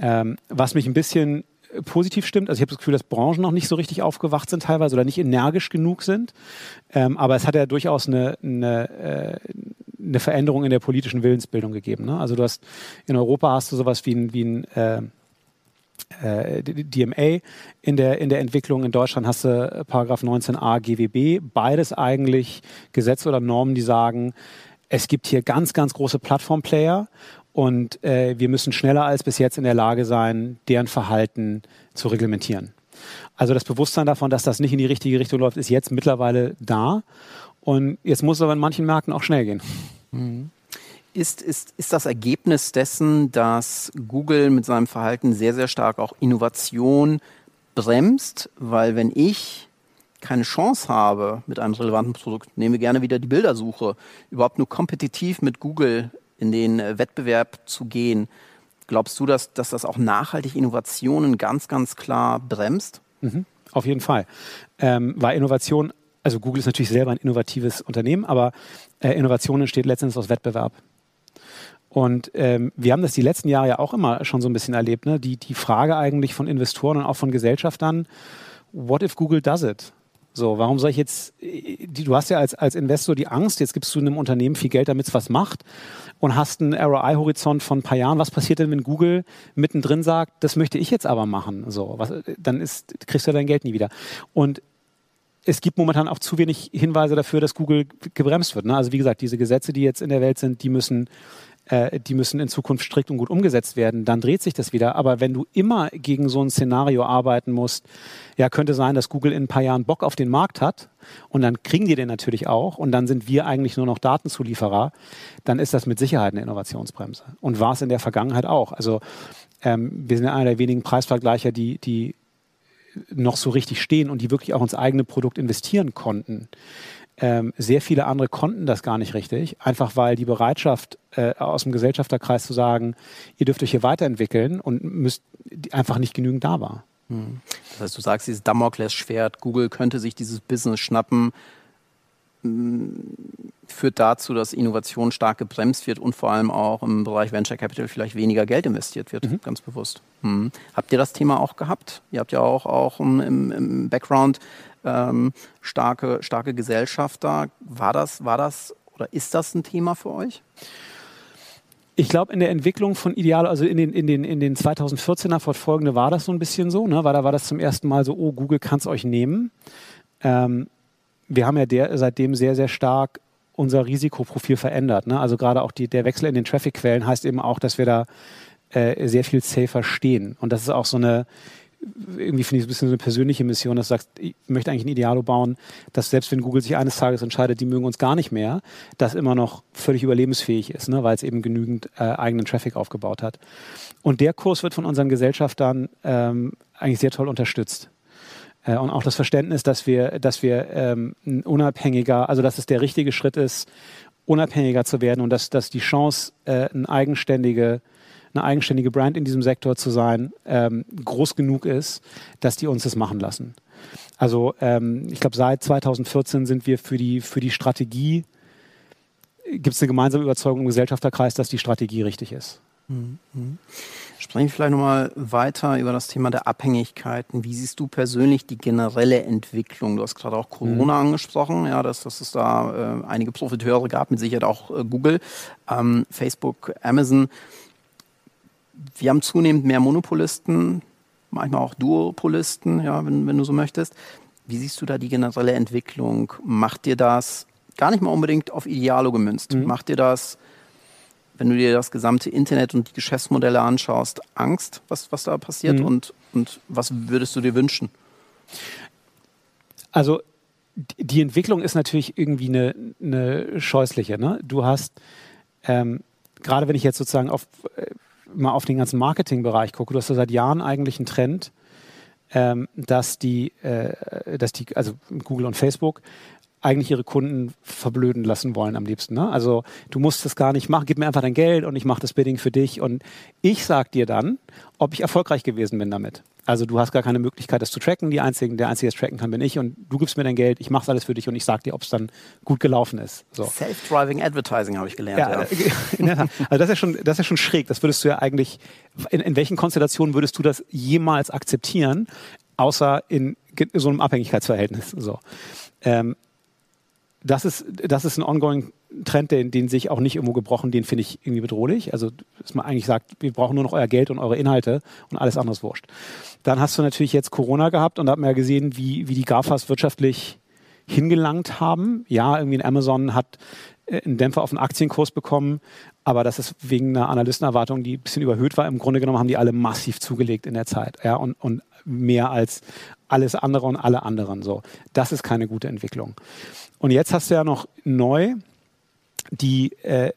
Ähm, was mich ein bisschen positiv stimmt. Also ich habe das Gefühl, dass Branchen noch nicht so richtig aufgewacht sind teilweise oder nicht energisch genug sind. Ähm, aber es hat ja durchaus eine, eine, äh, eine Veränderung in der politischen Willensbildung gegeben. Ne? Also du hast in Europa hast du sowas wie ein, wie ein äh, äh, DMA in der, in der Entwicklung. In Deutschland hast du Paragraph 19a GWB. Beides eigentlich Gesetze oder Normen, die sagen, es gibt hier ganz, ganz große Plattformplayer und äh, wir müssen schneller als bis jetzt in der Lage sein, deren Verhalten zu reglementieren. Also das Bewusstsein davon, dass das nicht in die richtige Richtung läuft, ist jetzt mittlerweile da. Und jetzt muss es aber in manchen Märkten auch schnell gehen. Mhm. Ist, ist, ist das Ergebnis dessen, dass Google mit seinem Verhalten sehr, sehr stark auch Innovation bremst? Weil wenn ich keine Chance habe mit einem relevanten Produkt, nehme gerne wieder die Bildersuche, überhaupt nur kompetitiv mit Google in den äh, Wettbewerb zu gehen. Glaubst du, dass, dass das auch nachhaltig Innovationen ganz, ganz klar bremst? Mhm, auf jeden Fall. Ähm, weil Innovation, also Google ist natürlich selber ein innovatives Unternehmen, aber äh, Innovation entsteht letztendlich aus Wettbewerb. Und ähm, wir haben das die letzten Jahre ja auch immer schon so ein bisschen erlebt. Ne? Die, die Frage eigentlich von Investoren und auch von Gesellschaftern, what if Google does it? So, warum soll ich jetzt, du hast ja als, als Investor die Angst, jetzt gibst du einem Unternehmen viel Geld, damit es was macht und hast einen ROI-Horizont von ein paar Jahren. Was passiert denn, wenn Google mittendrin sagt, das möchte ich jetzt aber machen? So, was, dann ist, kriegst du dein Geld nie wieder. Und es gibt momentan auch zu wenig Hinweise dafür, dass Google gebremst wird. Ne? Also wie gesagt, diese Gesetze, die jetzt in der Welt sind, die müssen äh, die müssen in Zukunft strikt und gut umgesetzt werden, dann dreht sich das wieder. Aber wenn du immer gegen so ein Szenario arbeiten musst, ja, könnte sein, dass Google in ein paar Jahren Bock auf den Markt hat und dann kriegen die den natürlich auch und dann sind wir eigentlich nur noch Datenzulieferer, dann ist das mit Sicherheit eine Innovationsbremse. Und war es in der Vergangenheit auch. Also ähm, wir sind einer der wenigen Preisvergleicher, die, die noch so richtig stehen und die wirklich auch ins eigene Produkt investieren konnten. Ähm, sehr viele andere konnten das gar nicht richtig, einfach weil die Bereitschaft äh, aus dem Gesellschafterkreis zu sagen, ihr dürft euch hier weiterentwickeln und müsst einfach nicht genügend da war. Hm. Das heißt, du sagst, dieses Damoklesschwert, Google könnte sich dieses Business schnappen, führt dazu, dass Innovation stark gebremst wird und vor allem auch im Bereich Venture Capital vielleicht weniger Geld investiert wird, mhm. ganz bewusst. Hm. Habt ihr das Thema auch gehabt? Ihr habt ja auch, auch im, im Background ähm, starke, starke Gesellschafter. War das, war das oder ist das ein Thema für euch? Ich glaube, in der Entwicklung von Ideal, also in den, in den, in den 2014er fortfolgende war das so ein bisschen so, ne? weil da war das zum ersten Mal so, oh, Google kann es euch nehmen. Ähm, wir haben ja der, seitdem sehr, sehr stark unser Risikoprofil verändert. Ne? Also gerade auch die, der Wechsel in den Traffic-Quellen heißt eben auch, dass wir da äh, sehr viel safer stehen. Und das ist auch so eine, irgendwie finde ich es ein bisschen so eine persönliche Mission, dass du sagst, ich möchte eigentlich ein Idealo bauen, dass selbst wenn Google sich eines Tages entscheidet, die mögen uns gar nicht mehr, das immer noch völlig überlebensfähig ist, ne, weil es eben genügend äh, eigenen Traffic aufgebaut hat. Und der Kurs wird von unseren Gesellschaftern ähm, eigentlich sehr toll unterstützt. Äh, und auch das Verständnis, dass wir, dass wir ähm, unabhängiger, also dass es der richtige Schritt ist, unabhängiger zu werden und dass, dass die Chance, äh, eine eigenständige eine eigenständige Brand in diesem Sektor zu sein, ähm, groß genug ist, dass die uns das machen lassen. Also ähm, ich glaube, seit 2014 sind wir für die, für die Strategie, gibt es eine gemeinsame Überzeugung im Gesellschafterkreis, dass die Strategie richtig ist. Mhm. Sprechen wir vielleicht nochmal weiter über das Thema der Abhängigkeiten. Wie siehst du persönlich die generelle Entwicklung? Du hast gerade auch Corona mhm. angesprochen, ja, dass, dass es da äh, einige Profiteure gab, mit Sicherheit auch äh, Google, ähm, Facebook, Amazon. Wir haben zunehmend mehr Monopolisten, manchmal auch Duopolisten, ja, wenn, wenn du so möchtest. Wie siehst du da die generelle Entwicklung? Macht dir das gar nicht mal unbedingt auf Idealo gemünzt? Mhm. Macht dir das wenn du dir das gesamte Internet und die Geschäftsmodelle anschaust, Angst, was, was da passiert mhm. und, und was würdest du dir wünschen? Also die Entwicklung ist natürlich irgendwie eine, eine scheußliche. Ne? Du hast, ähm, gerade wenn ich jetzt sozusagen auf, äh, mal auf den ganzen Marketingbereich gucke, du hast ja seit Jahren eigentlich einen Trend, ähm, dass die, äh, dass die, also Google und Facebook, eigentlich ihre Kunden verblöden lassen wollen am liebsten. Ne? Also du musst das gar nicht machen, gib mir einfach dein Geld und ich mache das Bidding für dich und ich sag dir dann, ob ich erfolgreich gewesen bin damit. Also du hast gar keine Möglichkeit, das zu tracken. Die einzigen, der einzige, der tracken kann, bin ich und du gibst mir dein Geld, ich mache alles für dich und ich sag dir, ob es dann gut gelaufen ist. So. Self-driving Advertising habe ich gelernt. Ja, ja. also das ist ja schon, das ist schon schräg. Das würdest du ja eigentlich. In, in welchen Konstellationen würdest du das jemals akzeptieren, außer in so einem Abhängigkeitsverhältnis? So. Ähm, das ist, das ist ein ongoing Trend, den, den sehe auch nicht irgendwo gebrochen, den finde ich irgendwie bedrohlich. Also, dass man eigentlich sagt, wir brauchen nur noch euer Geld und eure Inhalte und alles andere ist wurscht. Dann hast du natürlich jetzt Corona gehabt und da hat man ja gesehen, wie, wie die GAFAs wirtschaftlich hingelangt haben. Ja, irgendwie in Amazon hat äh, einen Dämpfer auf den Aktienkurs bekommen, aber das ist wegen einer Analystenerwartung, die ein bisschen überhöht war. Im Grunde genommen haben die alle massiv zugelegt in der Zeit. Ja, und, und mehr als alles andere und alle anderen. So, das ist keine gute Entwicklung. Und jetzt hast du ja noch neu die, äh,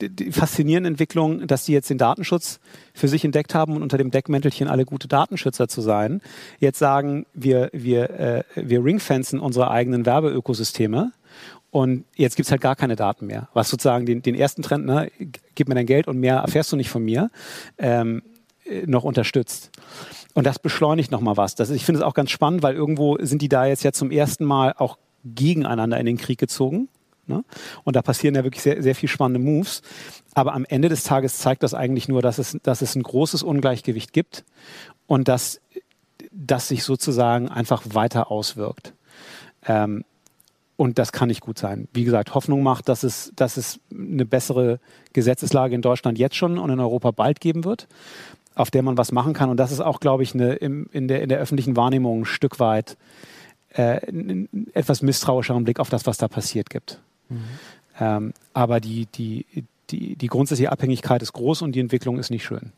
die faszinierende Entwicklung, dass die jetzt den Datenschutz für sich entdeckt haben und unter dem Deckmäntelchen alle gute Datenschützer zu sein, jetzt sagen, wir, wir, äh, wir ringfenzen unsere eigenen Werbeökosysteme und jetzt gibt es halt gar keine Daten mehr. Was sozusagen den, den ersten Trend, ne, gib mir dein Geld und mehr erfährst du nicht von mir, ähm, äh, noch unterstützt. Und das beschleunigt nochmal was. Das, ich finde es auch ganz spannend, weil irgendwo sind die da jetzt ja zum ersten Mal auch gegeneinander in den Krieg gezogen. Ne? Und da passieren ja wirklich sehr, sehr viel spannende Moves. Aber am Ende des Tages zeigt das eigentlich nur, dass es, dass es ein großes Ungleichgewicht gibt und dass das sich sozusagen einfach weiter auswirkt. Ähm, und das kann nicht gut sein. Wie gesagt, Hoffnung macht, dass es, dass es eine bessere Gesetzeslage in Deutschland jetzt schon und in Europa bald geben wird, auf der man was machen kann. Und das ist auch, glaube ich, eine, im, in, der, in der öffentlichen Wahrnehmung ein Stück weit äh, einen etwas misstrauischeren Blick auf das, was da passiert gibt. Mhm. Ähm, aber die, die, die, die grundsätzliche Abhängigkeit ist groß und die Entwicklung ist nicht schön.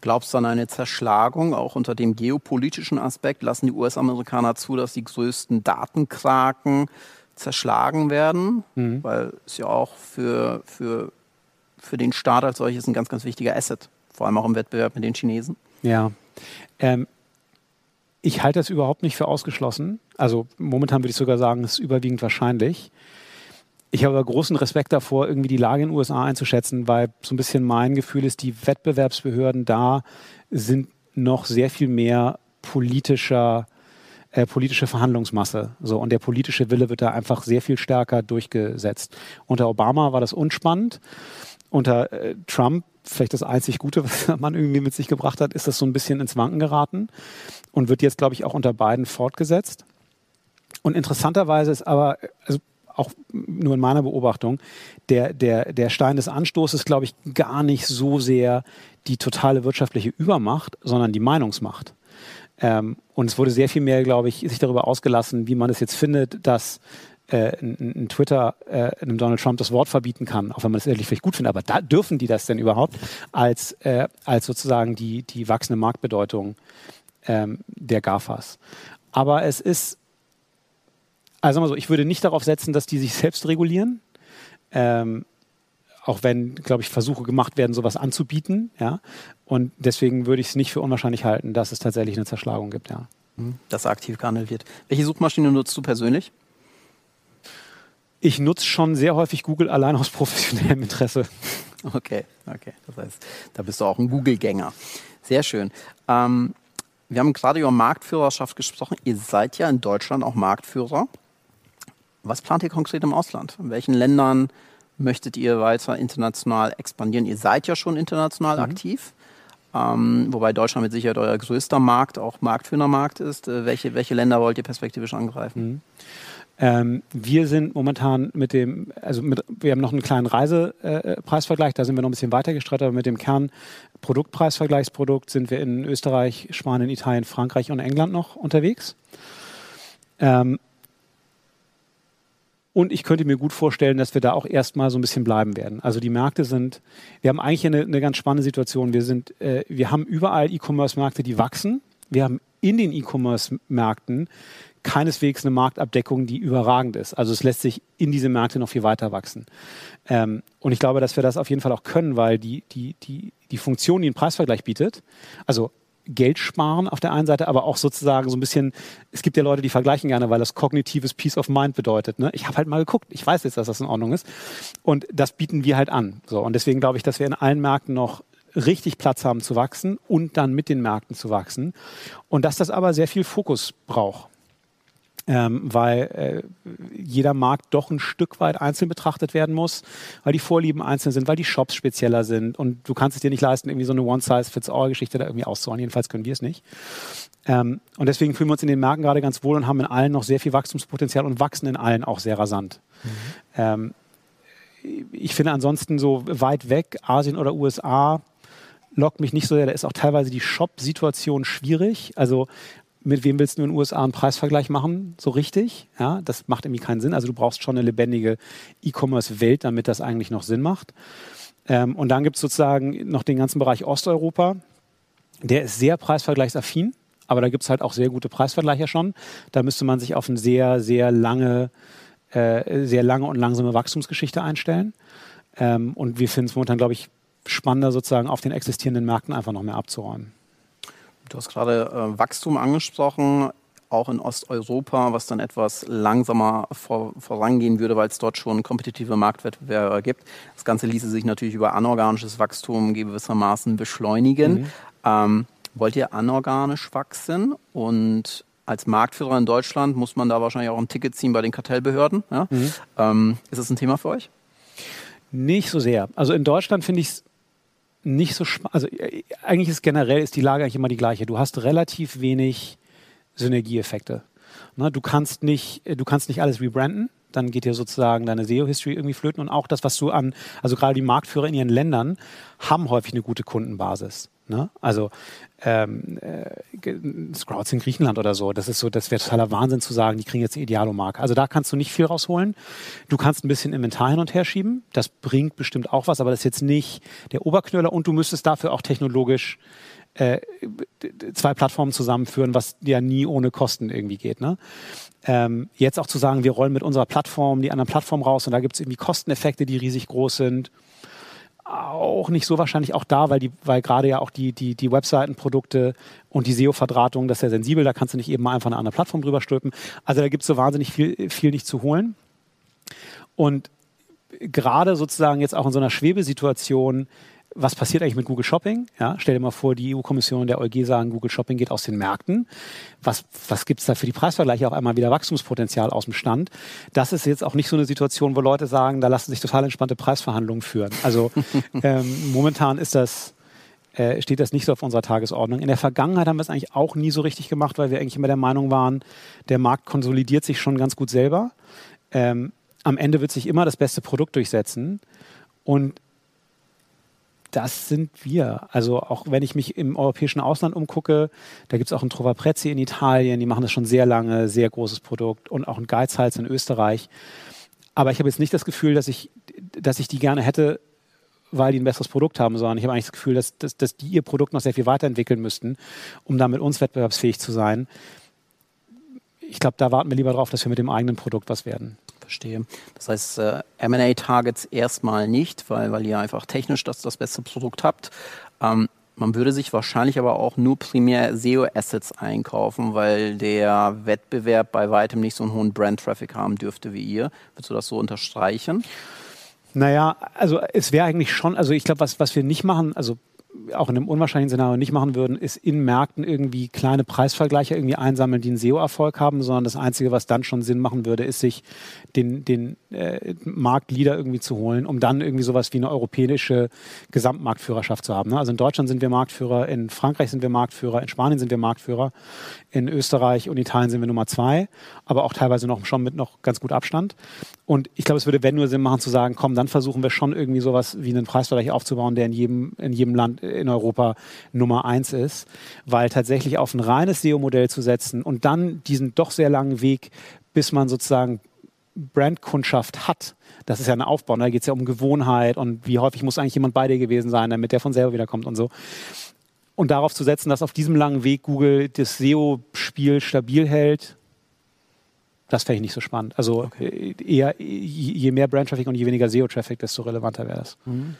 Glaubst du an eine Zerschlagung, auch unter dem geopolitischen Aspekt? Lassen die US-Amerikaner zu, dass die größten Datenkraken zerschlagen werden? Mhm. Weil es ja auch für, für, für den Staat als solches ein ganz, ganz wichtiger Asset, vor allem auch im Wettbewerb mit den Chinesen. Ja, ähm, ich halte das überhaupt nicht für ausgeschlossen. Also momentan würde ich sogar sagen, es ist überwiegend wahrscheinlich. Ich habe aber großen Respekt davor, irgendwie die Lage in den USA einzuschätzen, weil so ein bisschen mein Gefühl ist, die Wettbewerbsbehörden da sind noch sehr viel mehr politischer, äh, politische Verhandlungsmasse. So, und der politische Wille wird da einfach sehr viel stärker durchgesetzt. Unter Obama war das unspannend. Unter äh, Trump vielleicht das einzig Gute, was man irgendwie mit sich gebracht hat, ist das so ein bisschen ins Wanken geraten und wird jetzt, glaube ich, auch unter beiden fortgesetzt. Und interessanterweise ist aber, also auch nur in meiner Beobachtung, der, der, der Stein des Anstoßes, glaube ich, gar nicht so sehr die totale wirtschaftliche Übermacht, sondern die Meinungsmacht. Ähm, und es wurde sehr viel mehr, glaube ich, sich darüber ausgelassen, wie man es jetzt findet, dass äh, ein, Twitter äh, einem Donald Trump das Wort verbieten kann, auch wenn man es ehrlich vielleicht gut findet. Aber da dürfen die das denn überhaupt als, äh, als sozusagen die, die wachsende Marktbedeutung ähm, der GAFAs. Aber es ist, also mal so, ich würde nicht darauf setzen, dass die sich selbst regulieren. Ähm, auch wenn, glaube ich, Versuche gemacht werden, sowas anzubieten. Ja? Und deswegen würde ich es nicht für unwahrscheinlich halten, dass es tatsächlich eine Zerschlagung gibt. Ja. Mhm. Dass aktiv gehandelt wird. Welche Suchmaschine nutzt du persönlich? Ich nutze schon sehr häufig Google allein aus professionellem Interesse. Okay, okay. Das heißt, da bist du auch ein Google-Gänger. Sehr schön. Ähm, wir haben gerade über Marktführerschaft gesprochen. Ihr seid ja in Deutschland auch Marktführer. Was plant ihr konkret im Ausland? In welchen Ländern möchtet ihr weiter international expandieren? Ihr seid ja schon international mhm. aktiv. Ähm, wobei Deutschland mit Sicherheit euer größter Markt, auch marktführender Markt ist. Äh, welche, welche Länder wollt ihr perspektivisch angreifen? Mhm. Ähm, wir sind momentan mit dem, also mit, wir haben noch einen kleinen Reisepreisvergleich, äh, da sind wir noch ein bisschen weiter gestreut, aber mit dem Kernproduktpreisvergleichsprodukt sind wir in Österreich, Spanien, Italien, Frankreich und England noch unterwegs. Ähm, und ich könnte mir gut vorstellen, dass wir da auch erstmal so ein bisschen bleiben werden. Also die Märkte sind, wir haben eigentlich eine, eine ganz spannende Situation. Wir sind, äh, wir haben überall E-Commerce-Märkte, die wachsen. Wir haben in den E-Commerce-Märkten keineswegs eine Marktabdeckung, die überragend ist. Also es lässt sich in diese Märkte noch viel weiter wachsen. Ähm, und ich glaube, dass wir das auf jeden Fall auch können, weil die, die, die, die Funktion, die ein Preisvergleich bietet, also Geld sparen auf der einen Seite, aber auch sozusagen so ein bisschen, es gibt ja Leute, die vergleichen gerne, weil das kognitives Peace of Mind bedeutet. Ne? Ich habe halt mal geguckt, ich weiß jetzt, dass das in Ordnung ist. Und das bieten wir halt an. So, und deswegen glaube ich, dass wir in allen Märkten noch richtig Platz haben zu wachsen und dann mit den Märkten zu wachsen. Und dass das aber sehr viel Fokus braucht ähm, weil äh, jeder Markt doch ein Stück weit einzeln betrachtet werden muss, weil die Vorlieben einzeln sind, weil die Shops spezieller sind und du kannst es dir nicht leisten, irgendwie so eine One-Size-Fits-All-Geschichte da irgendwie auszuholen. Jedenfalls können wir es nicht. Ähm, und deswegen fühlen wir uns in den Märkten gerade ganz wohl und haben in allen noch sehr viel Wachstumspotenzial und wachsen in allen auch sehr rasant. Mhm. Ähm, ich finde ansonsten so weit weg, Asien oder USA, lockt mich nicht so sehr. Da ist auch teilweise die Shop-Situation schwierig. Also mit wem willst du in den USA einen Preisvergleich machen, so richtig? Ja, das macht irgendwie keinen Sinn. Also du brauchst schon eine lebendige E-Commerce-Welt, damit das eigentlich noch Sinn macht. Ähm, und dann gibt es sozusagen noch den ganzen Bereich Osteuropa. Der ist sehr preisvergleichsaffin, aber da gibt es halt auch sehr gute Preisvergleiche schon. Da müsste man sich auf eine sehr, sehr lange, äh, sehr lange und langsame Wachstumsgeschichte einstellen. Ähm, und wir finden es momentan, glaube ich, spannender, sozusagen auf den existierenden Märkten einfach noch mehr abzuräumen. Du hast gerade äh, Wachstum angesprochen, auch in Osteuropa, was dann etwas langsamer vor, vorangehen würde, weil es dort schon kompetitive Marktwettbewerber gibt. Das Ganze ließe sich natürlich über anorganisches Wachstum gewissermaßen beschleunigen. Mhm. Ähm, wollt ihr anorganisch wachsen? Und als Marktführer in Deutschland muss man da wahrscheinlich auch ein Ticket ziehen bei den Kartellbehörden. Ja? Mhm. Ähm, ist das ein Thema für euch? Nicht so sehr. Also in Deutschland finde ich es nicht so. Also äh, eigentlich ist generell ist die Lage eigentlich immer die gleiche. Du hast relativ wenig Synergieeffekte. Ne, du kannst nicht, äh, du kannst nicht alles rebranden. Dann geht dir sozusagen deine SEO-History irgendwie flöten und auch das, was du an, also gerade die Marktführer in ihren Ländern haben häufig eine gute Kundenbasis. Ne? Also ähm, äh, Scrouts in Griechenland oder so, das ist so, das wäre totaler Wahnsinn zu sagen, die kriegen jetzt eine Idealo-Marke. Also da kannst du nicht viel rausholen. Du kannst ein bisschen Inventar hin und her schieben. Das bringt bestimmt auch was, aber das ist jetzt nicht der Oberknüller und du müsstest dafür auch technologisch äh, zwei Plattformen zusammenführen, was ja nie ohne Kosten irgendwie geht. Ne? Ähm, jetzt auch zu sagen, wir rollen mit unserer Plattform die anderen Plattformen raus und da gibt es irgendwie Kosteneffekte, die riesig groß sind auch nicht so wahrscheinlich auch da, weil die, weil gerade ja auch die, die, die Webseitenprodukte und die SEO-Verdrahtung, das ist ja sensibel, da kannst du nicht eben einfach eine andere Plattform drüber stülpen. Also da gibt es so wahnsinnig viel, viel nicht zu holen. Und gerade sozusagen jetzt auch in so einer Schwebesituation was passiert eigentlich mit Google Shopping? Ja, stell dir mal vor, die EU-Kommission und der EuG sagen, Google Shopping geht aus den Märkten. Was, was gibt es da für die Preisvergleiche? Auf einmal wieder Wachstumspotenzial aus dem Stand. Das ist jetzt auch nicht so eine Situation, wo Leute sagen, da lassen sich total entspannte Preisverhandlungen führen. Also ähm, momentan ist das, äh, steht das nicht so auf unserer Tagesordnung. In der Vergangenheit haben wir es eigentlich auch nie so richtig gemacht, weil wir eigentlich immer der Meinung waren, der Markt konsolidiert sich schon ganz gut selber. Ähm, am Ende wird sich immer das beste Produkt durchsetzen. Und das sind wir. Also auch wenn ich mich im europäischen Ausland umgucke, da gibt es auch Trova Prezzi in Italien, die machen das schon sehr lange, sehr großes Produkt und auch ein Geizhals in Österreich. Aber ich habe jetzt nicht das Gefühl, dass ich, dass ich die gerne hätte, weil die ein besseres Produkt haben, sondern ich habe eigentlich das Gefühl, dass, dass, dass die ihr Produkt noch sehr viel weiterentwickeln müssten, um da mit uns wettbewerbsfähig zu sein. Ich glaube, da warten wir lieber darauf, dass wir mit dem eigenen Produkt was werden verstehe. Das heißt, äh, MA-Targets erstmal nicht, weil, weil ihr einfach technisch das, das beste Produkt habt. Ähm, man würde sich wahrscheinlich aber auch nur primär SEO-Assets einkaufen, weil der Wettbewerb bei weitem nicht so einen hohen Brand-Traffic haben dürfte wie ihr. Würdest du das so unterstreichen? Naja, also es wäre eigentlich schon, also ich glaube, was, was wir nicht machen, also auch in einem unwahrscheinlichen Szenario nicht machen würden, ist in Märkten irgendwie kleine Preisvergleiche irgendwie einsammeln, die einen SEO-Erfolg haben, sondern das Einzige, was dann schon Sinn machen würde, ist sich den, den äh, Marktleader irgendwie zu holen, um dann irgendwie sowas wie eine europäische Gesamtmarktführerschaft zu haben. Ne? Also in Deutschland sind wir Marktführer, in Frankreich sind wir Marktführer, in Spanien sind wir Marktführer, in Österreich und Italien sind wir Nummer zwei, aber auch teilweise noch schon mit noch ganz gut Abstand. Und ich glaube, es würde, wenn nur Sinn machen, zu sagen, komm, dann versuchen wir schon irgendwie sowas wie einen Preisvergleich aufzubauen, der in jedem, in jedem Land in Europa Nummer eins ist. Weil tatsächlich auf ein reines SEO-Modell zu setzen und dann diesen doch sehr langen Weg, bis man sozusagen Brandkundschaft hat, das ist ja ein Aufbau. Ne? Da geht es ja um Gewohnheit und wie häufig muss eigentlich jemand bei dir gewesen sein, damit der von selber wiederkommt und so. Und darauf zu setzen, dass auf diesem langen Weg Google das SEO-Spiel stabil hält, das fände ich nicht so spannend. Also okay. Äh, eher, je mehr Brand-Traffic und je weniger SEO-Traffic, desto relevanter wäre das. Mhm.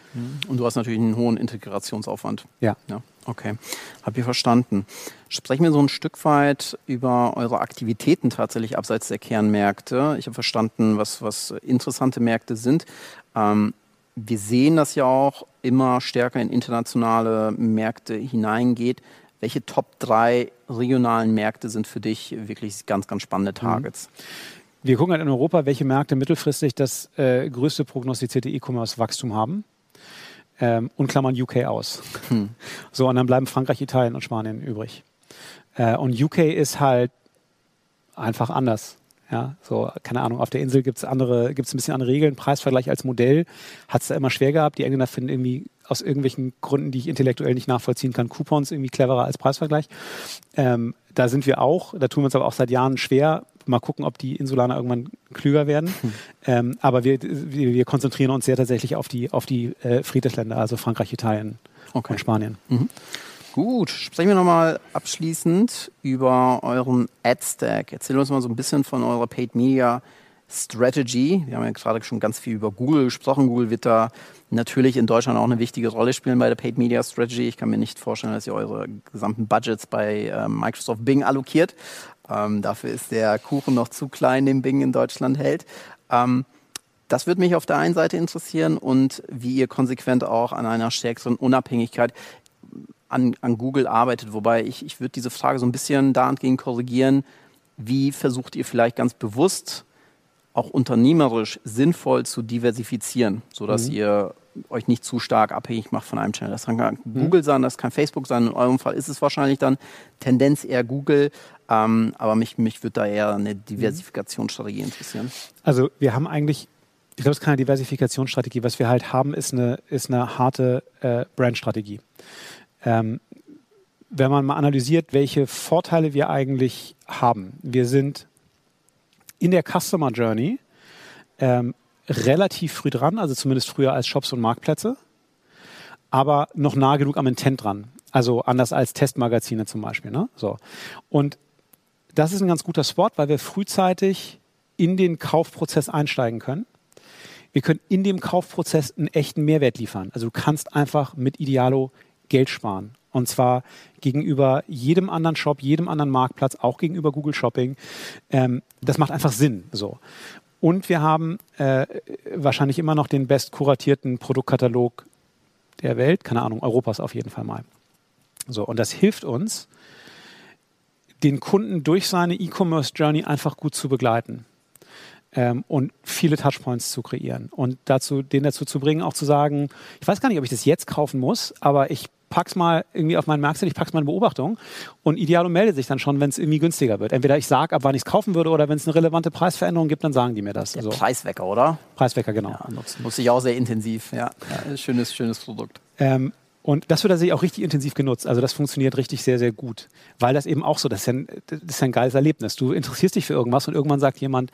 Und du hast natürlich einen hohen Integrationsaufwand. Ja. ja. Okay, habe ich verstanden. Sprechen wir so ein Stück weit über eure Aktivitäten tatsächlich abseits der Kernmärkte. Ich habe verstanden, was, was interessante Märkte sind. Ähm, wir sehen, dass ja auch immer stärker in internationale Märkte hineingeht. Welche Top 3 regionalen Märkte sind für dich wirklich ganz, ganz spannende mhm. Targets? Wir gucken halt in Europa, welche Märkte mittelfristig das äh, größte prognostizierte E-Commerce-Wachstum haben. Ähm, und klammern UK aus. Hm. So, und dann bleiben Frankreich, Italien und Spanien übrig. Äh, und UK ist halt einfach anders. Ja, so, keine Ahnung, auf der Insel gibt es andere, gibt es ein bisschen andere Regeln. Preisvergleich als Modell hat es da immer schwer gehabt. Die Engländer finden irgendwie aus irgendwelchen Gründen, die ich intellektuell nicht nachvollziehen kann, Coupons irgendwie cleverer als Preisvergleich. Ähm, da sind wir auch, da tun wir uns aber auch seit Jahren schwer. Mal gucken, ob die Insulaner irgendwann klüger werden. Hm. Ähm, aber wir, wir, wir, konzentrieren uns sehr tatsächlich auf die, auf die äh, Friedensländer, also Frankreich, Italien okay. und Spanien. Mhm. Gut, sprechen wir nochmal abschließend über euren Ad-Stack. Erzähl uns mal so ein bisschen von eurer Paid Media Strategy. Wir haben ja gerade schon ganz viel über Google gesprochen. Google wird da natürlich in Deutschland auch eine wichtige Rolle spielen bei der Paid Media Strategy. Ich kann mir nicht vorstellen, dass ihr eure gesamten Budgets bei äh, Microsoft Bing allokiert. Ähm, dafür ist der Kuchen noch zu klein, den Bing in Deutschland hält. Ähm, das würde mich auf der einen Seite interessieren und wie ihr konsequent auch an einer stärkeren Unabhängigkeit an, an Google arbeitet. Wobei ich, ich würde diese Frage so ein bisschen dahingehend korrigieren. Wie versucht ihr vielleicht ganz bewusst auch unternehmerisch sinnvoll zu diversifizieren, sodass mhm. ihr euch nicht zu stark abhängig macht von einem Channel. Das kann mhm. Google sein, das kann Facebook sein. In eurem Fall ist es wahrscheinlich dann Tendenz eher Google. Ähm, aber mich, mich würde da eher eine Diversifikationsstrategie interessieren. Also wir haben eigentlich, ich glaube, es ist keine Diversifikationsstrategie. Was wir halt haben, ist eine, ist eine harte äh, Brandstrategie. Ähm, wenn man mal analysiert, welche Vorteile wir eigentlich haben. Wir sind in der Customer Journey ähm, relativ früh dran, also zumindest früher als Shops und Marktplätze, aber noch nah genug am Intent dran. Also anders als Testmagazine zum Beispiel. Ne? So. Und das ist ein ganz guter Spot, weil wir frühzeitig in den Kaufprozess einsteigen können. Wir können in dem Kaufprozess einen echten Mehrwert liefern. Also du kannst einfach mit Idealo Geld sparen. Und zwar gegenüber jedem anderen Shop, jedem anderen Marktplatz, auch gegenüber Google Shopping. Ähm, das macht einfach Sinn. So. Und wir haben äh, wahrscheinlich immer noch den best kuratierten Produktkatalog der Welt, keine Ahnung, Europas auf jeden Fall mal. So, und das hilft uns, den Kunden durch seine E-Commerce Journey einfach gut zu begleiten. Ähm, und viele Touchpoints zu kreieren und dazu, den dazu zu bringen, auch zu sagen, ich weiß gar nicht, ob ich das jetzt kaufen muss, aber ich pack's mal irgendwie auf meinen Marktset, ich pack's mal in Beobachtung und Idealo meldet sich dann schon, wenn es irgendwie günstiger wird. Entweder ich sage, ab wann ich es kaufen würde oder wenn es eine relevante Preisveränderung gibt, dann sagen die mir das. Der so. Preiswecker, oder? Preiswecker, genau. Ja, nutze nutz ich auch sehr intensiv. Ja, ja schönes, schönes Produkt. Ähm, und das wird tatsächlich auch richtig intensiv genutzt. Also das funktioniert richtig sehr, sehr gut. Weil das eben auch so, das ist, ja ein, das ist ein geiles Erlebnis. Du interessierst dich für irgendwas und irgendwann sagt jemand,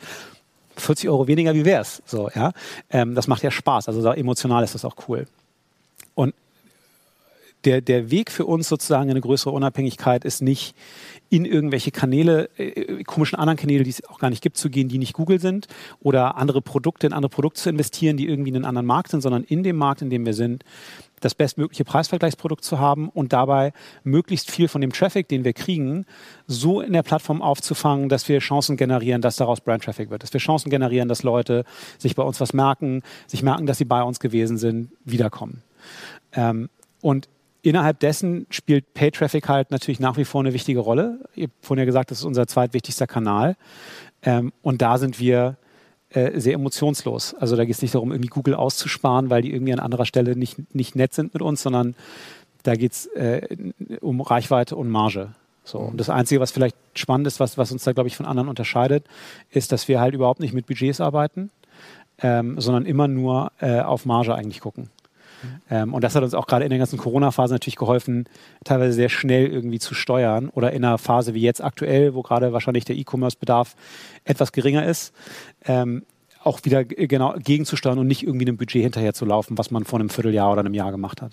40 Euro weniger, wie wär's? So, ja. Ähm, das macht ja Spaß. Also emotional ist das auch cool. Und der, der Weg für uns sozusagen in eine größere Unabhängigkeit ist nicht in irgendwelche Kanäle, äh, komischen anderen Kanäle, die es auch gar nicht gibt, zu gehen, die nicht Google sind oder andere Produkte in andere Produkte zu investieren, die irgendwie in einen anderen Markt sind, sondern in dem Markt, in dem wir sind, das bestmögliche Preisvergleichsprodukt zu haben und dabei möglichst viel von dem Traffic, den wir kriegen, so in der Plattform aufzufangen, dass wir Chancen generieren, dass daraus Brand Traffic wird, dass wir Chancen generieren, dass Leute sich bei uns was merken, sich merken, dass sie bei uns gewesen sind, wiederkommen. Ähm, und innerhalb dessen spielt Pay Traffic halt natürlich nach wie vor eine wichtige Rolle. Ihr habt vorhin ja gesagt, das ist unser zweitwichtigster Kanal. Ähm, und da sind wir äh, sehr emotionslos. Also da geht es nicht darum, irgendwie Google auszusparen, weil die irgendwie an anderer Stelle nicht, nicht nett sind mit uns, sondern da geht es äh, um Reichweite und Marge. So. Und das Einzige, was vielleicht spannend ist, was, was uns da, glaube ich, von anderen unterscheidet, ist, dass wir halt überhaupt nicht mit Budgets arbeiten, ähm, sondern immer nur äh, auf Marge eigentlich gucken. Ähm, und das hat uns auch gerade in der ganzen Corona-Phase natürlich geholfen, teilweise sehr schnell irgendwie zu steuern oder in einer Phase wie jetzt aktuell, wo gerade wahrscheinlich der E-Commerce-Bedarf etwas geringer ist, ähm, auch wieder genau gegenzusteuern und nicht irgendwie einem Budget hinterher zu laufen, was man vor einem Vierteljahr oder einem Jahr gemacht hat.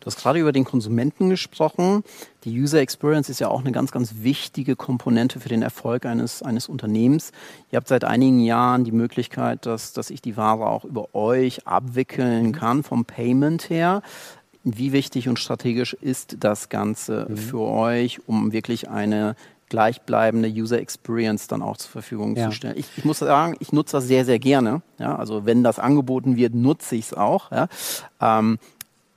Du hast gerade über den Konsumenten gesprochen. Die User Experience ist ja auch eine ganz, ganz wichtige Komponente für den Erfolg eines, eines Unternehmens. Ihr habt seit einigen Jahren die Möglichkeit, dass, dass ich die Ware auch über euch abwickeln kann, vom Payment her. Wie wichtig und strategisch ist das Ganze mhm. für euch, um wirklich eine gleichbleibende User Experience dann auch zur Verfügung ja. zu stellen. Ich, ich, muss sagen, ich nutze das sehr, sehr gerne. Ja? Also wenn das angeboten wird, nutze ich es auch. Ja? Ähm,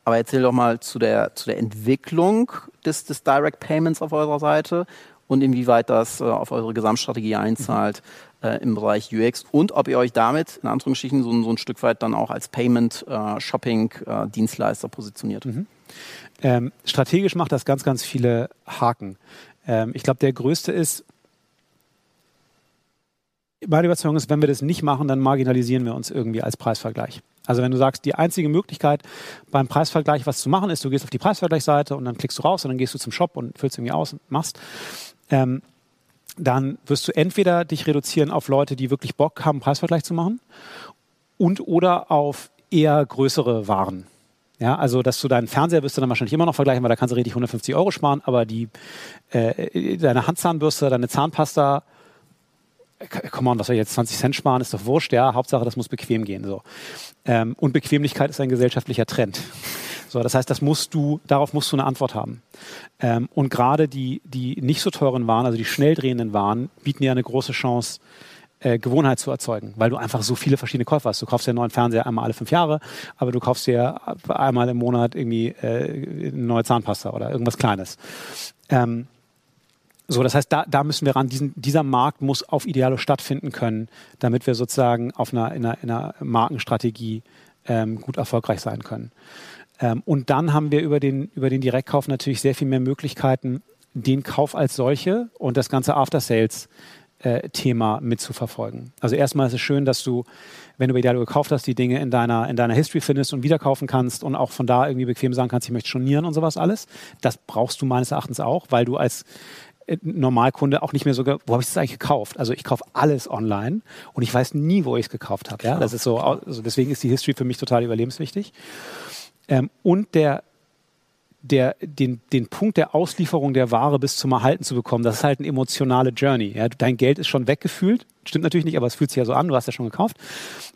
aber erzähl doch mal zu der, zu der Entwicklung des, des Direct Payments auf eurer Seite und inwieweit das äh, auf eure Gesamtstrategie einzahlt mhm. äh, im Bereich UX und ob ihr euch damit in Anführungsstrichen so, so ein Stück weit dann auch als Payment-Shopping-Dienstleister äh, positioniert. Mhm. Ähm, strategisch macht das ganz, ganz viele Haken. Ähm, ich glaube, der größte ist, meine Überzeugung ist, wenn wir das nicht machen, dann marginalisieren wir uns irgendwie als Preisvergleich. Also wenn du sagst, die einzige Möglichkeit beim Preisvergleich was zu machen ist, du gehst auf die Preisvergleichsseite und dann klickst du raus und dann gehst du zum Shop und füllst irgendwie aus und machst, ähm, dann wirst du entweder dich reduzieren auf Leute, die wirklich Bock haben, Preisvergleich zu machen und oder auf eher größere Waren. Ja, also dass du deinen Fernseher wirst du dann wahrscheinlich immer noch vergleichen, weil da kannst du richtig 150 Euro sparen, aber die äh, deine Handzahnbürste, deine Zahnpasta, come on, was soll ich jetzt 20 Cent sparen, ist doch wurscht, ja, Hauptsache, das muss bequem gehen. So. Ähm, und Bequemlichkeit ist ein gesellschaftlicher Trend. So, das heißt, das musst du, darauf musst du eine Antwort haben. Ähm, und gerade die, die nicht so teuren Waren, also die schnell drehenden Waren, bieten dir eine große Chance, äh, Gewohnheit zu erzeugen, weil du einfach so viele verschiedene Käufe hast. Du kaufst dir einen neuen Fernseher einmal alle fünf Jahre, aber du kaufst dir einmal im Monat irgendwie äh, eine neue Zahnpasta oder irgendwas Kleines. Ähm, so, das heißt, da, da müssen wir ran. Diesen, dieser Markt muss auf Idealo stattfinden können, damit wir sozusagen auf einer, in einer, in einer Markenstrategie ähm, gut erfolgreich sein können. Ähm, und dann haben wir über den, über den Direktkauf natürlich sehr viel mehr Möglichkeiten, den Kauf als solche und das ganze After Sales äh, Thema mitzuverfolgen. Also erstmal ist es schön, dass du, wenn du bei Idealo gekauft hast, die Dinge in deiner, in deiner History findest und wieder kaufen kannst und auch von da irgendwie bequem sagen kannst, ich möchte stornieren und sowas alles. Das brauchst du meines Erachtens auch, weil du als äh, Normalkunde auch nicht mehr so, wo habe ich das eigentlich gekauft? Also ich kaufe alles online und ich weiß nie, wo ich es gekauft habe. Ja? Das ist so, also deswegen ist die History für mich total überlebenswichtig. Ähm, und der der, den, den Punkt der Auslieferung der Ware bis zum Erhalten zu bekommen, das ist halt eine emotionale Journey. Ja? Dein Geld ist schon weggefühlt, stimmt natürlich nicht, aber es fühlt sich ja so an, du hast ja schon gekauft.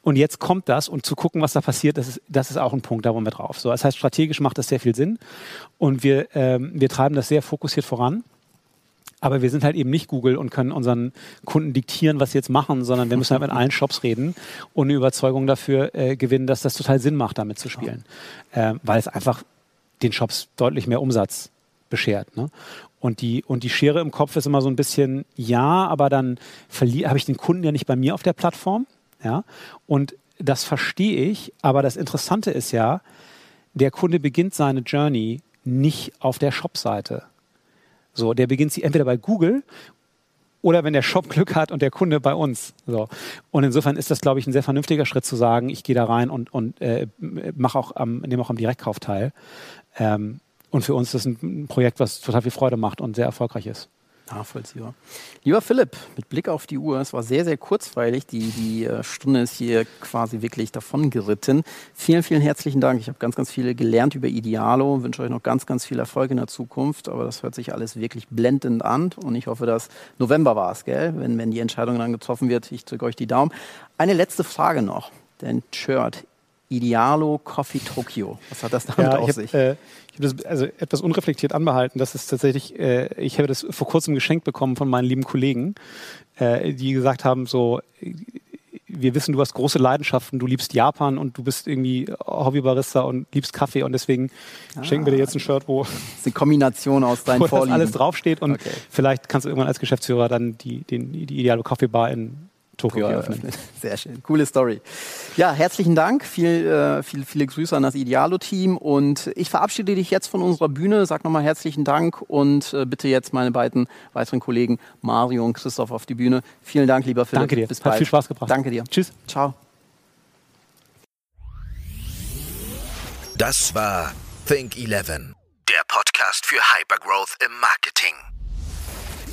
Und jetzt kommt das und zu gucken, was da passiert, das ist, das ist auch ein Punkt, da wollen wir drauf. So, das heißt, strategisch macht das sehr viel Sinn und wir, ähm, wir treiben das sehr fokussiert voran. Aber wir sind halt eben nicht Google und können unseren Kunden diktieren, was sie jetzt machen, sondern wir müssen halt mit allen Shops reden und eine Überzeugung dafür äh, gewinnen, dass das total Sinn macht, damit zu spielen. Ähm, weil es einfach den Shops deutlich mehr Umsatz beschert. Ne? Und die, und die Schere im Kopf ist immer so ein bisschen, ja, aber dann habe ich den Kunden ja nicht bei mir auf der Plattform. Ja? Und das verstehe ich, aber das Interessante ist ja, der Kunde beginnt seine Journey nicht auf der Shop-Seite. So, der beginnt sie entweder bei Google oder wenn der Shop Glück hat und der Kunde bei uns. So. Und insofern ist das, glaube ich, ein sehr vernünftiger Schritt zu sagen, ich gehe da rein und, und äh, nehme auch am Direktkauf teil. Ähm, und für uns ist das ein Projekt, was total viel Freude macht und sehr erfolgreich ist. Nachvollziehbar. Lieber Philipp, mit Blick auf die Uhr, es war sehr, sehr kurzweilig. Die, die äh, Stunde ist hier quasi wirklich davon geritten. Vielen, vielen herzlichen Dank. Ich habe ganz, ganz viel gelernt über Idealo. Wünsche euch noch ganz, ganz viel Erfolg in der Zukunft. Aber das hört sich alles wirklich blendend an. Und ich hoffe, dass November war es, gell? Wenn, wenn die Entscheidung dann getroffen wird. Ich drücke euch die Daumen. Eine letzte Frage noch. Dein Shirt. Idealo Coffee Tokyo. Was hat das damit ja, auf ich sich? Hab, äh, ich habe das also etwas unreflektiert anbehalten. Das ist tatsächlich, äh, ich habe das vor kurzem geschenkt bekommen von meinen lieben Kollegen, äh, die gesagt haben, so, wir wissen, du hast große Leidenschaften, du liebst Japan und du bist irgendwie Hobbybarista und liebst Kaffee und deswegen ah, schenken wir dir jetzt ein Shirt, wo, eine Kombination aus deinen wo Vorlieben. alles draufsteht und Okay. vielleicht kannst du irgendwann als Geschäftsführer dann die, den, die Idealo Coffee Bar in Tokio Ja, eröffnen. Sehr schön. Coole Story. Ja, herzlichen Dank. Viel, äh, viel, viele Grüße an das Idealo-Team. Und ich verabschiede dich jetzt von unserer Bühne. Sag nochmal herzlichen Dank und äh, bitte jetzt meine beiden weiteren Kollegen Mario und Christoph auf die Bühne. Vielen Dank, lieber Philipp. Danke dir. Bis Hat bald. viel Spaß gebracht. Danke dir. Tschüss. Ciao. Das war Think 11, der Podcast für Hypergrowth im Marketing.